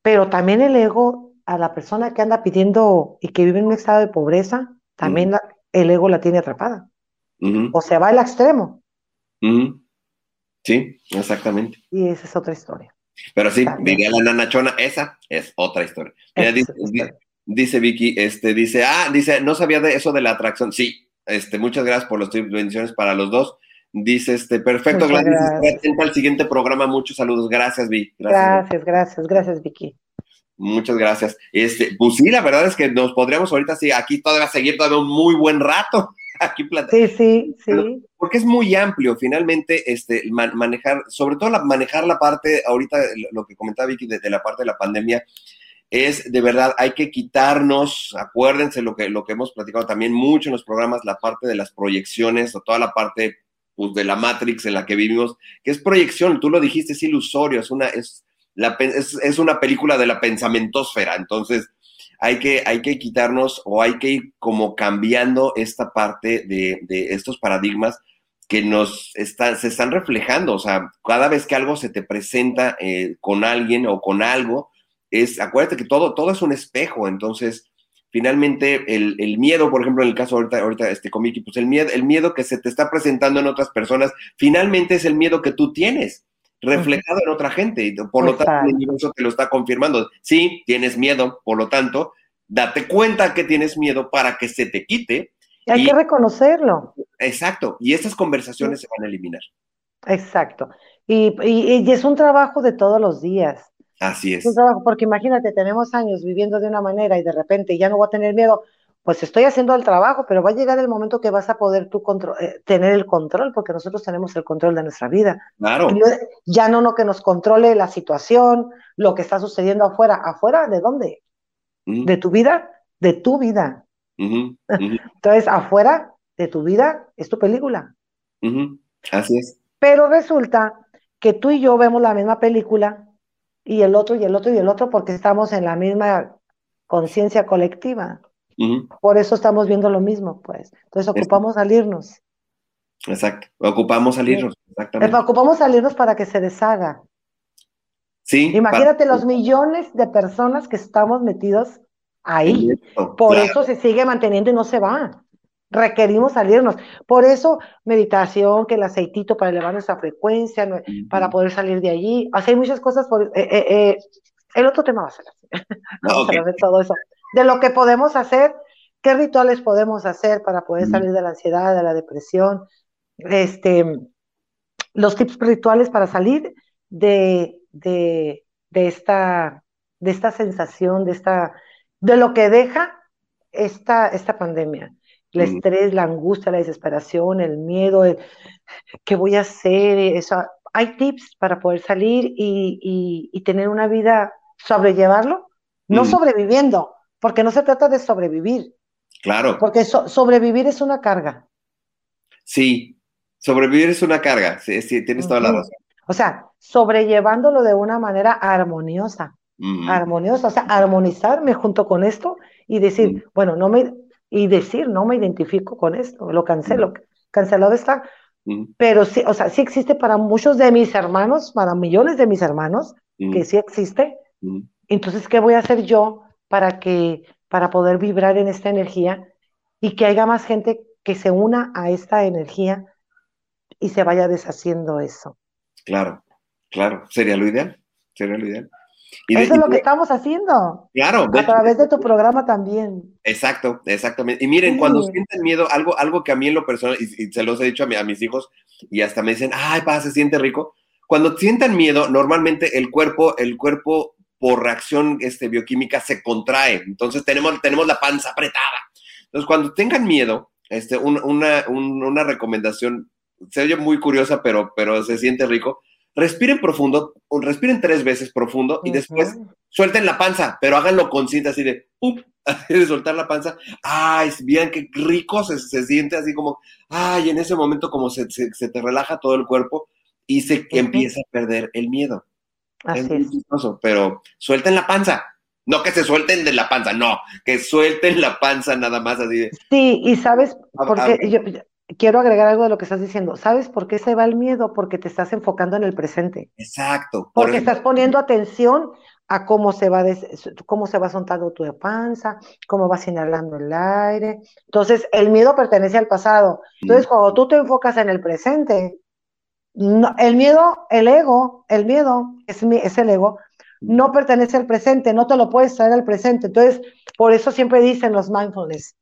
Speaker 4: pero también el ego a la persona que anda pidiendo y que vive en un estado de pobreza, también el ego la tiene atrapada. O se va al extremo.
Speaker 2: Sí, exactamente.
Speaker 4: Y esa es otra historia.
Speaker 2: Pero sí, diría la nanachona, esa es otra historia. dice, Vicky, este, dice, ah, dice, no sabía de eso de la atracción. Sí, este, muchas gracias por las bendiciones para los dos. Dice este, perfecto, Gladys.
Speaker 4: gracias.
Speaker 2: Atenta al siguiente programa. Muchos saludos. Gracias, Vi.
Speaker 4: Gracias, gracias, gracias, Vicky.
Speaker 2: Muchas gracias. Este, pues sí, la verdad es que nos podríamos ahorita sí, aquí todavía seguir todavía un muy buen rato. [laughs] Aquí platicando.
Speaker 4: Sí, sí, sí.
Speaker 2: Porque es muy amplio, finalmente, este, man- manejar, sobre todo la, manejar la parte, ahorita lo que comentaba Vicky de, de la parte de la pandemia, es de verdad, hay que quitarnos, acuérdense lo que, lo que hemos platicado también mucho en los programas, la parte de las proyecciones o toda la parte pues, de la Matrix en la que vivimos, que es proyección, tú lo dijiste, es ilusorio, es una, es, la, es, una película de la pensamentosfera, entonces hay que, hay que quitarnos o hay que ir como cambiando esta parte de, de estos paradigmas que nos están, se están reflejando, o sea, cada vez que algo se te presenta eh, con alguien o con algo, es, acuérdate que todo, todo es un espejo, entonces, finalmente, el, el miedo, por ejemplo, en el caso ahorita, ahorita este pues el miedo, el miedo que se te está presentando en otras personas, finalmente es el miedo que tú tienes, reflejado en otra gente, y por lo tanto, el universo te lo está confirmando. Sí, tienes miedo, por lo tanto, date cuenta que tienes miedo para que se te quite.
Speaker 4: Y hay
Speaker 2: y-
Speaker 4: que reconocerlo.
Speaker 2: Exacto, y estas conversaciones se van a eliminar.
Speaker 4: Exacto. Y, y- y es un trabajo de todos los días.
Speaker 2: Así
Speaker 4: Es
Speaker 2: es.
Speaker 4: un trabajo, porque imagínate, tenemos años viviendo de una manera y de repente ya no voy a tener miedo, pues estoy haciendo el trabajo, pero va a llegar el momento que vas a poder tú eh, tener el control, porque nosotros tenemos el control de nuestra vida.
Speaker 2: Claro.
Speaker 4: Ya no lo que nos controle la situación, lo que está sucediendo afuera. ¿Afuera de dónde? ¿De tu vida? De tu vida. [laughs] Entonces, afuera de tu vida es tu película.
Speaker 2: Así es.
Speaker 4: Pero resulta que tú y yo vemos la misma película y el otro y el otro y el otro porque estamos en la misma conciencia colectiva. Por eso estamos viendo lo mismo, pues. Entonces ocupamos salirnos.
Speaker 2: Exacto. Ocupamos salirnos. Exactamente.
Speaker 4: Ocupamos salirnos para que se deshaga.
Speaker 2: Sí.
Speaker 4: Imagínate
Speaker 2: para-
Speaker 4: los millones de personas que estamos metidos ahí. Por
Speaker 2: claro.
Speaker 4: eso se sigue manteniendo y no se va. Requerimos salirnos. Por eso, meditación, que el aceitito para elevar nuestra frecuencia, para poder salir de allí. O sea, hay muchas cosas. Por, eh, eh, eh, el otro tema va a ser así. [laughs] Vamos a todo eso. De lo que podemos hacer, qué rituales podemos hacer para poder salir de la ansiedad, de la depresión. Este, los tips rituales para salir de, de, de esta, de esta sensación, de esta, de lo que deja esta, esta pandemia. El
Speaker 2: Mm.
Speaker 4: estrés, la angustia, la desesperación, el miedo, el qué voy a hacer. Eso. Hay tips para poder salir y, y- y tener una vida, sobrellevarlo, no
Speaker 2: Mm.
Speaker 4: sobreviviendo, porque no se trata de sobrevivir,
Speaker 2: Claro.
Speaker 4: porque so- sobrevivir es una carga.
Speaker 2: Sí. Sobrevivir es una carga. Sí, sí, tienes toda la razón.
Speaker 4: O sea, sobrellevándolo de una manera armoniosa. Armoniosa, o sea, armonizarme junto con esto y decir, bueno, no me, y decir, no me identifico con esto, lo cancelo, cancelado está, pero sí, o sea, sí existe para muchos de mis hermanos, para millones de mis hermanos, que sí existe, entonces, ¿qué voy a hacer yo para que, para poder vibrar en esta energía y que haya más gente que se una a esta energía y se vaya deshaciendo eso?
Speaker 2: Claro. Claro. Sería lo ideal. Sería lo ideal. Y de-
Speaker 4: Eso es
Speaker 2: y
Speaker 4: lo que estamos haciendo.
Speaker 2: Claro. de
Speaker 4: A través de tu programa también.
Speaker 2: Exacto, exactamente. Y miren, cuando sienten miedo, algo, algo que a mí en lo personal, y, y se los he dicho a, mi- a mis hijos, y hasta me dicen, ay, pa, se siente rico. Cuando sientan miedo, normalmente el cuerpo, el cuerpo por reacción este, bioquímica se contrae. Entonces tenemos, tenemos la panza apretada. Entonces, cuando tengan miedo, este, un- una, un- una recomendación, se oye muy curiosa, pero, pero se siente rico. Respiren profundo, respiren tres veces profundo y después suelten la panza, pero háganlo consciente, así de, up, [laughs] de soltar la panza. Ay, vean qué rico se, se siente, así como, ay, en ese momento como se, se- se te relaja todo el cuerpo y se empieza a perder el miedo.
Speaker 4: Así
Speaker 2: es muy
Speaker 4: es.
Speaker 2: chistoso, pero suelten la panza. No que se suelten de la panza, no, que suelten la panza nada más así de,
Speaker 4: Sí, y sabes, porque yo quiero agregar algo de lo que estás diciendo. ¿Sabes por qué se va el miedo? Porque te estás enfocando en el presente.
Speaker 2: exacto. por
Speaker 4: Porque estás poniendo atención a cómo se va des- cómo se va soltando tu panza, cómo vas inhalando el aire. Entonces, el miedo pertenece al pasado. Entonces,
Speaker 2: Mm.
Speaker 4: cuando tú te enfocas en el presente, no- el miedo, el ego, el miedo es, es el ego,
Speaker 2: Mm.
Speaker 4: no pertenece al presente, no te lo puedes traer al presente. Entonces, por eso siempre dicen los mindfulness,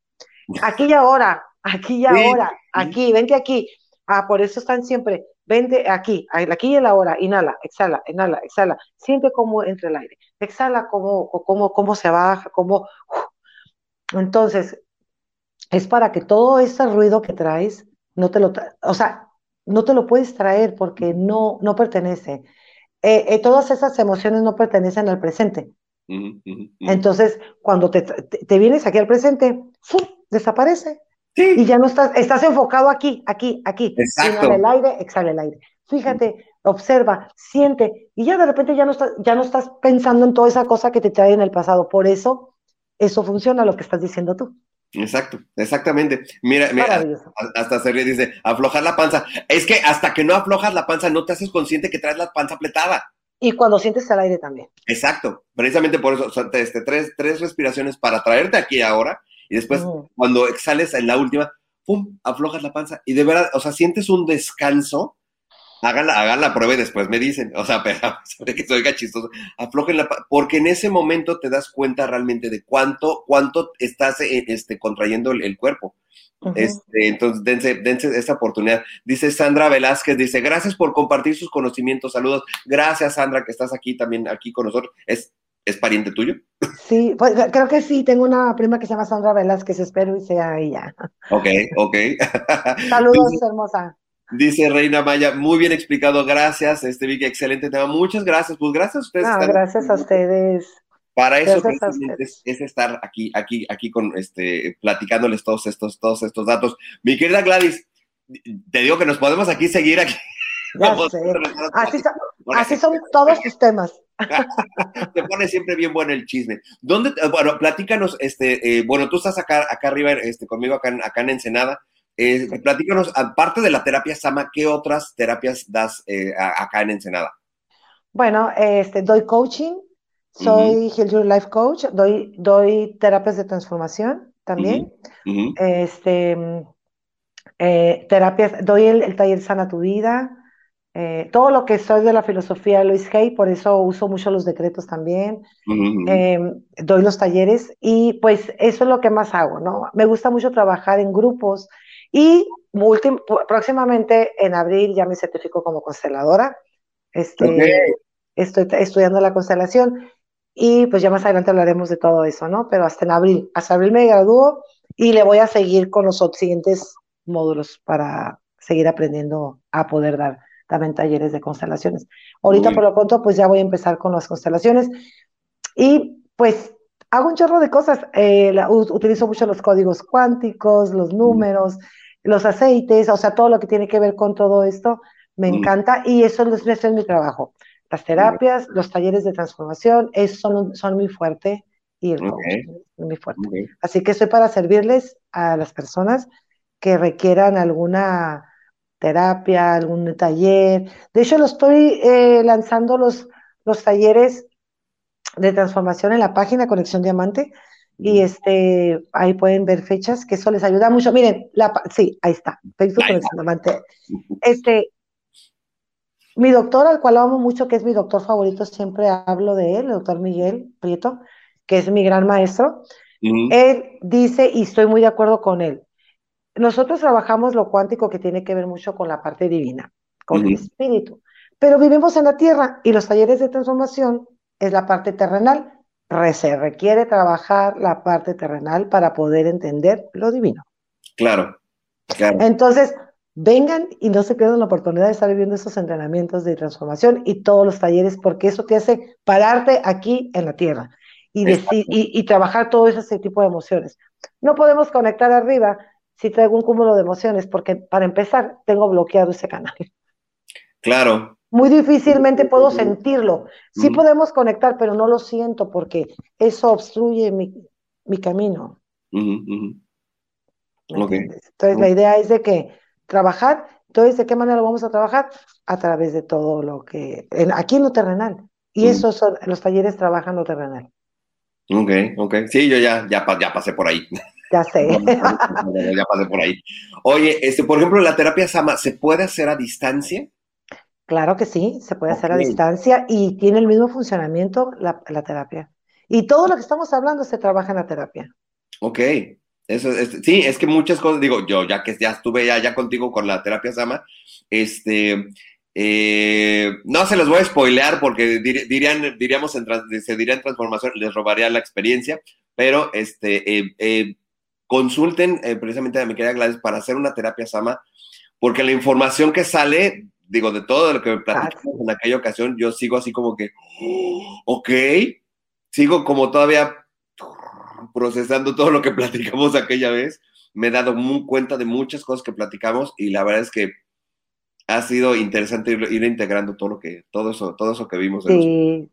Speaker 4: aquí y ahora, aquí y ahora, aquí, vente aquí. Ah, por eso están siempre, vente aquí, aquí y en la hora, inhala, exhala, inhala, exhala, siente cómo entra el aire, exhala cómo, cómo, cómo se baja, cómo... Entonces, es para que todo ese ruido que traes, no te lo, o sea, no te lo puedes traer porque no, no pertenece. Eh, eh, todas esas emociones no pertenecen al presente. Entonces, cuando te, te, vienes aquí al presente, ¡fum! desaparece. Y ya no estás, estás enfocado aquí, aquí, aquí.
Speaker 2: Exacto.
Speaker 4: Inhala el aire, exhala el aire. Fíjate, observa, siente, y ya de repente ya no, estás, ya no estás pensando en toda esa cosa que te trae en el pasado. Por eso, eso funciona lo que estás diciendo tú.
Speaker 2: Exacto, exactamente. Mira, mira hasta se ríe, dice, aflojar la panza. Es que hasta que no aflojas la panza, no te haces consciente que traes la panza apretada.
Speaker 4: Y cuando sientes el aire también.
Speaker 2: Exacto, precisamente por eso, o sea, este, tres, tres respiraciones para traerte aquí ahora y después cuando exhales en la última, ¡pum!, aflojas la panza y de verdad, o sea, sientes un descanso. Hagan la, hagan la prueba y después me dicen, o sea, [laughs] pero, que soy chistoso, aflojen la porque en ese momento te das cuenta realmente de cuánto, cuánto estás eh, este, contrayendo el, cuerpo. Este, entonces, dense, dense esta oportunidad. Dice Sandra Velázquez, dice, gracias por compartir sus conocimientos, saludos. Gracias, Sandra, que estás aquí también, aquí con nosotros. Es ¿Es pariente tuyo?
Speaker 4: Sí, pues creo que sí, tengo una prima que se llama Sandra Velázquez, espero y sea ella.
Speaker 2: Ok, ok.
Speaker 4: Saludos, [laughs] hermosa.
Speaker 2: Dice Reina Maya, muy bien explicado, gracias, este Vicky, excelente tema, muchas gracias, pues gracias a ustedes.
Speaker 4: gracias a ustedes.
Speaker 2: Para eso es, es, estar aquí, aquí, aquí con este, platicándoles todos estos, todos estos datos. Mi querida Gladys, te digo que nos podemos aquí seguir aquí. [laughs]
Speaker 4: Así, son, así son todos tus temas. [laughs]
Speaker 2: Te pone siempre bien bueno el chisme. ¿Dónde, bueno, platícanos, este, eh, bueno, tú estás acá, acá arriba, este, conmigo acá, acá en Ensenada. Eh, platícanos, aparte de la terapia Sama, ¿qué otras terapias das acá en Ensenada?
Speaker 4: Bueno, este, doy coaching, soy Heal Your Life Coach, doy, doy terapias de transformación también. Este, terapias, doy el, el, taller Sana Tu Vida, eh, todo lo que soy de la filosofía de Luis Hay, por eso uso mucho los decretos también, doy los talleres y pues eso es lo que más hago, ¿no? Me gusta mucho trabajar en grupos y próximamente en abril ya me certifico como consteladora. Este, Estoy estudiando la constelación y pues ya más adelante hablaremos de todo eso, ¿no? Pero hasta en abril, hasta abril me gradúo y le voy a seguir con los siguientes módulos para seguir aprendiendo a poder dar también talleres de constelaciones. Ahorita por lo pronto pues ya voy a empezar con las constelaciones y pues hago un chorro de cosas. Eh, utilizo mucho los códigos cuánticos, los números, los aceites, o sea, todo lo que tiene que ver con todo esto me encanta y eso, es mi trabajo. Las terapias, los talleres de transformación, eso son, son muy fuerte y el coaching muy fuerte. Así que estoy para servirles a las personas que requieran alguna terapia, algún taller. De hecho, lo estoy eh, lanzando los, los talleres de transformación en la página Conexión Diamante y este ahí pueden ver fechas que eso les ayuda mucho. Miren, la, sí, ahí está, Facebook Conexión Diamante. Este, mi doctor, al cual amo mucho, que es mi doctor favorito, siempre hablo de él, el doctor Miguel Prieto, que es mi gran maestro. Él dice, y estoy muy de acuerdo con él, nosotros trabajamos lo cuántico que tiene que ver mucho con la parte divina, con el espíritu, pero vivimos en la tierra y los talleres de transformación es la parte terrenal. Se requiere trabajar la parte terrenal para poder entender lo divino.
Speaker 2: Claro, claro.
Speaker 4: Entonces, vengan y no se pierdan la oportunidad de estar viviendo esos entrenamientos de transformación y todos los talleres, porque eso te hace pararte aquí en la tierra y, decir, y trabajar todo ese tipo de emociones. No podemos conectar arriba si traigo un cúmulo de emociones, porque para empezar tengo bloqueado ese canal.
Speaker 2: Claro.
Speaker 4: Muy difícilmente puedo sentirlo. Sí podemos conectar, pero no lo siento porque eso obstruye mi, camino. Entonces la idea es de que trabajar, entonces, ¿de qué manera lo vamos a trabajar? A través de todo lo que, aquí en lo terrenal. Y eso son, los talleres trabajan lo terrenal.
Speaker 2: Ok, ok. Sí, yo ya, ya, ya pasé por ahí.
Speaker 4: Ya sé. [laughs]
Speaker 2: ya pasé por ahí. Oye, este, por ejemplo, la terapia Sama, ¿se puede hacer a distancia?
Speaker 4: Claro que sí, se puede hacer a distancia y tiene el mismo funcionamiento la, terapia. Y todo lo que estamos hablando se trabaja en la terapia.
Speaker 2: Ok, Eso es, sí, es que muchas cosas, digo, yo ya que ya estuve ya, ya contigo con la terapia Sama, este, eh, no se los voy a spoilear porque dir, dirían, diríamos, en, se diría en transformación, les robaría la experiencia, pero este, eh, eh, consulten precisamente a mi querida Gladys para hacer una terapia Sama, porque la información que sale, digo, de todo lo que me platicamos en aquella ocasión, yo sigo así como que, oh, ok, sigo como todavía procesando todo lo que [laughs] platicamos aquella vez. Me he dado muy cuenta de muchas cosas que platicamos y la verdad es que ha sido interesante ir, ir integrando todo lo que, todo eso, todo eso que vimos.
Speaker 4: Sí,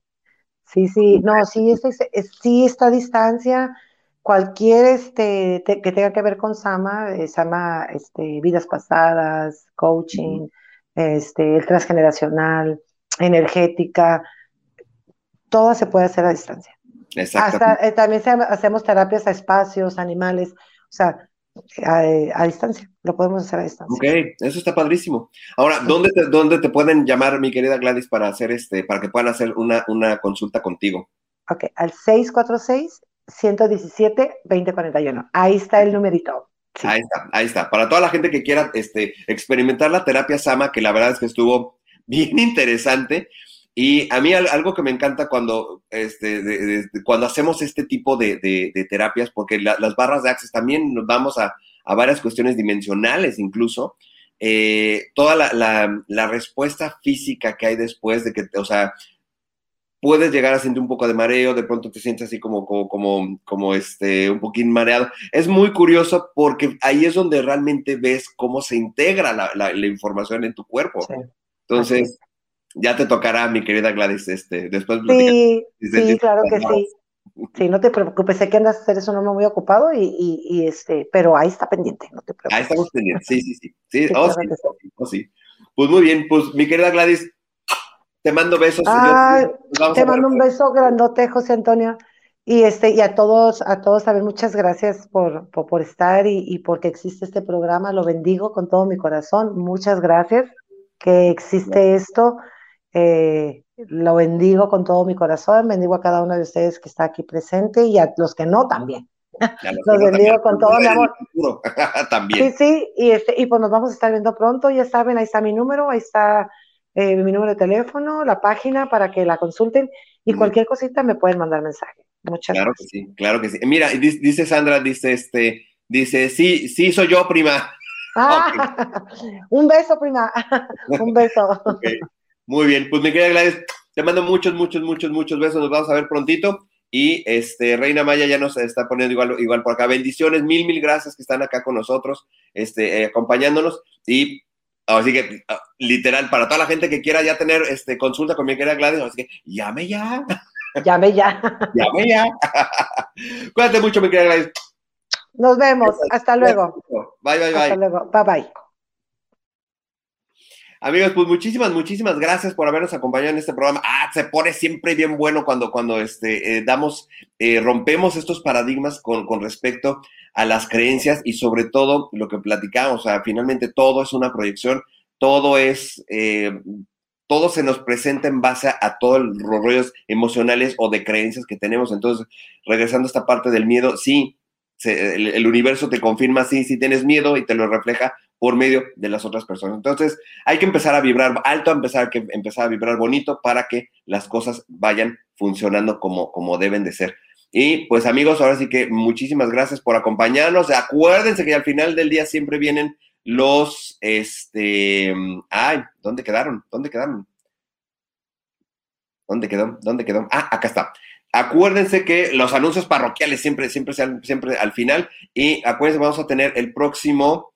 Speaker 4: sí, sí, no, sí, es, es, sí, esta distancia, cualquier este te, que tenga que ver con Sama, eh, Sama, este, vidas pasadas, coaching, uh -huh. Este, el transgeneracional, energética, todo se puede hacer a distancia. Hasta eh, también se, hacemos terapias a espacios, animales, o sea, a, a, distancia, lo podemos hacer a distancia.
Speaker 2: Ok, eso está padrísimo. Ahora, ¿dónde te, ¿dónde te pueden llamar, mi querida Gladys, para hacer este, para que puedan hacer una, una consulta contigo?
Speaker 4: Ok, al 646-117-2041. Ahí está el numerito.
Speaker 2: Ahí está, ahí está. Para toda la gente que quiera este, experimentar la terapia Sama, que la verdad es que estuvo [laughs] bien interesante. Y a mí algo que me encanta cuando, este, cuando hacemos este tipo de, de terapias, porque la, las barras de Access también nos vamos a, a varias cuestiones dimensionales incluso, eh, toda la, la, la, respuesta física que hay después de que, o sea, puedes llegar a sentir un poco de mareo, de pronto te sientes así como, como, como, como este, un poquín mareado. Es muy curioso porque ahí es donde realmente ves cómo se integra la, la, la información en tu cuerpo. Sí. Entonces, ya te tocará, mi querida Gladys, este, después.
Speaker 4: Sí, sí, claro que sí. Sí, no te preocupes, sé que andas, eres un hombre muy ocupado y, y, y, este, pero ahí está pendiente, no te preocupes.
Speaker 2: Ahí estamos pendientes, sí, sí, sí. sí, sí, oh, sí, sí. Oh, sí. Pues muy bien, pues mi querida Gladys, te mando besos.
Speaker 4: Te mando un beso grandote, José Antonio. Y este, y a todos, a todos también muchas gracias por, por, por estar y, y porque existe este programa. Lo bendigo con todo mi corazón. Muchas gracias que existe esto. Eh, lo bendigo con todo mi corazón, bendigo a cada uno de ustedes que está aquí presente y a los que no también. Los, [laughs] los bendigo con todo mi amor. [laughs] [laughs]
Speaker 2: también.
Speaker 4: Sí, sí, y, este, y pues nos vamos a estar viendo pronto, ya saben, ahí está mi número, ahí está eh, mi número de teléfono, la página para que la consulten y cualquier cosita me pueden mandar mensaje. Muchas
Speaker 2: claro
Speaker 4: gracias.
Speaker 2: que sí, claro que sí. Mira, dice Sandra, dice este, dice, sí, sí soy yo, prima.
Speaker 4: Ah, [laughs] okay. [laughs] un beso, prima. [laughs] un beso.
Speaker 2: Okay. Muy bien, pues mi querida Gladys, te mando muchos, muchos, muchos, muchos besos. Nos vamos a ver prontito. Y este, Reina Maya ya nos está poniendo igual, igual por acá. Bendiciones, mil, mil gracias que están acá con nosotros, este, eh, acompañándonos. Y así que, uh, literal, para toda la gente que quiera ya tener este, consulta con mi querida Gladys, así que llame ya. [laughs]
Speaker 4: Llame ya. [laughs]
Speaker 2: llame ya. [laughs] Cuídate mucho, mi querida Gladys.
Speaker 4: Nos vemos. Hasta luego.
Speaker 2: Bye, bye, bye.
Speaker 4: Hasta luego. Bye, bye.
Speaker 2: Amigos, pues muchísimas, muchísimas gracias por habernos acompañado en este programa. Ah, se pone siempre bien bueno cuando, cuando este, eh, damos, eh, rompemos estos paradigmas con, con, respecto a las creencias y sobre todo lo que platicamos. O sea, finalmente todo es una proyección, todo es, eh, todo se nos presenta en base a, todos los rollos emocionales o de creencias que tenemos. Entonces, regresando a esta parte del miedo, sí, se, el, el, universo te confirma, sí, sí tienes miedo y te lo refleja por medio de las otras personas. Entonces, hay que empezar a vibrar alto, empezar, que empezar a vibrar bonito para que las cosas vayan funcionando como, como deben de ser. Y pues amigos, ahora sí que muchísimas gracias por acompañarnos. Acuérdense que al final del día siempre vienen los, este, ay, ¿dónde quedaron? ¿Dónde quedaron? ¿Dónde quedó? ¿Dónde quedó? Ah, acá está. Acuérdense que los anuncios parroquiales siempre, siempre, siempre al final. Y acuérdense, vamos a tener el próximo,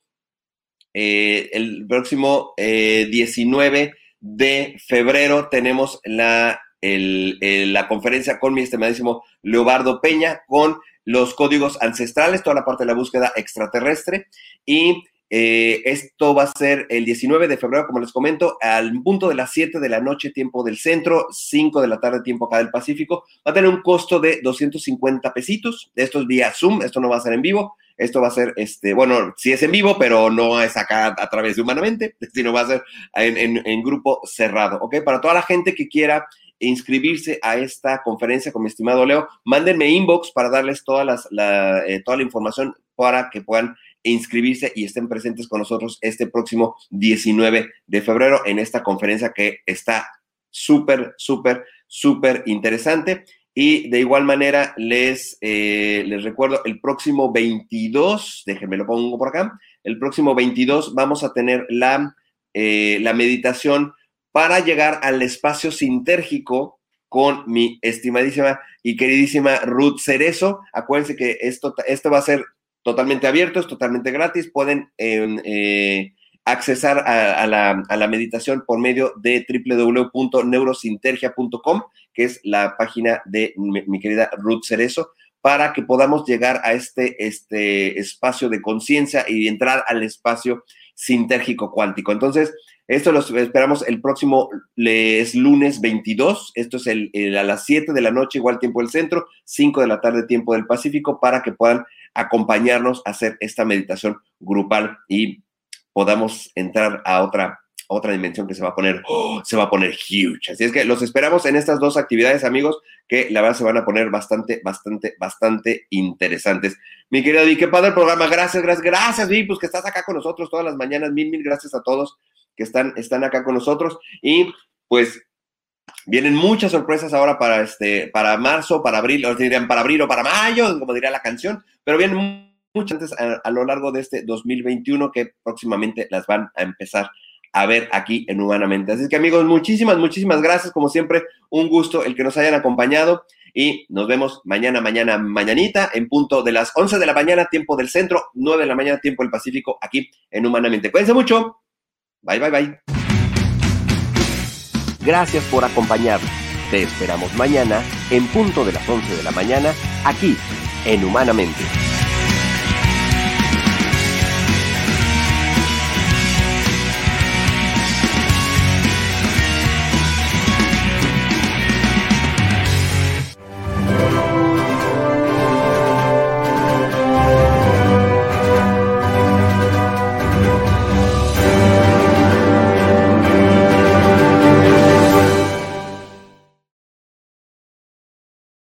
Speaker 2: eh, el próximo eh, 19 de febrero tenemos la, el, la conferencia con mi estimadísimo Leobardo Peña con los códigos ancestrales, toda la parte de la búsqueda extraterrestre. Y eh, esto va a ser el 19 de febrero, como les comento, al punto de las 7 de la noche, tiempo del centro, 5 de la tarde, tiempo acá del Pacífico. Va a tener un costo de 250 pesitos. Esto es vía Zoom, esto no va a ser en vivo. Esto va a ser, este, bueno, sí es en vivo, pero no es acá a través de Humanamente, [laughs] sino va a ser en, grupo cerrado, ¿ok? Para toda la gente que quiera inscribirse a esta conferencia con mi estimado Leo, mándenme inbox para darles toda, las, la, eh, toda la información para que puedan inscribirse y estén presentes con nosotros este próximo 19 de febrero en esta conferencia que está súper, súper, súper interesante. Y de igual manera, les, eh, les recuerdo, el próximo 22, déjenme lo pongo por acá, el próximo 22 vamos a tener la, eh, la meditación para llegar al espacio sintérgico con mi estimadísima y queridísima Ruth Cerezo. Acuérdense que esto, esto va a ser totalmente abierto, es totalmente gratis. Pueden em, eh, accesar a, la, a, la, meditación por medio de www.neurosintergia.com, que es la página de mi, querida Ruth Cerezo, para que podamos llegar a este, este espacio de conciencia y entrar al espacio sintérgico cuántico. Entonces, esto lo esperamos el próximo es lunes 22. Esto es el, a las 7 de la noche, igual tiempo del centro, 5 de la tarde, tiempo del Pacífico, para que puedan acompañarnos a hacer esta meditación grupal y podamos entrar a otra, otra dimensión que se va a poner, oh, se va a poner huge. Así es que los esperamos en estas dos actividades, amigos, que la verdad se van a poner bastante, bastante, bastante interesantes. Mi querido Di, qué padre el programa. Gracias, gracias, gracias, Vi, pues que estás acá con nosotros todas las mañanas. Mil, mil gracias a todos que están, están acá con nosotros. Y pues vienen muchas sorpresas ahora para este, para marzo, para abril, o dirían para abril o para mayo, como diría la canción, pero vienen muchas antes a, lo largo de este 2021 que próximamente las van a empezar a ver aquí en Humanamente. Así que amigos, muchísimas, muchísimas gracias. Como siempre, un gusto el que nos hayan acompañado y nos vemos mañana, mañana, mañanita en punto de las 11 de la mañana, tiempo del centro, 9 de la mañana, tiempo del Pacífico, aquí en Humanamente. Cuídense mucho. Bye, bye, bye.
Speaker 9: Gracias por acompañarnos. Te esperamos mañana en punto de las 11 de la mañana aquí en Humanamente.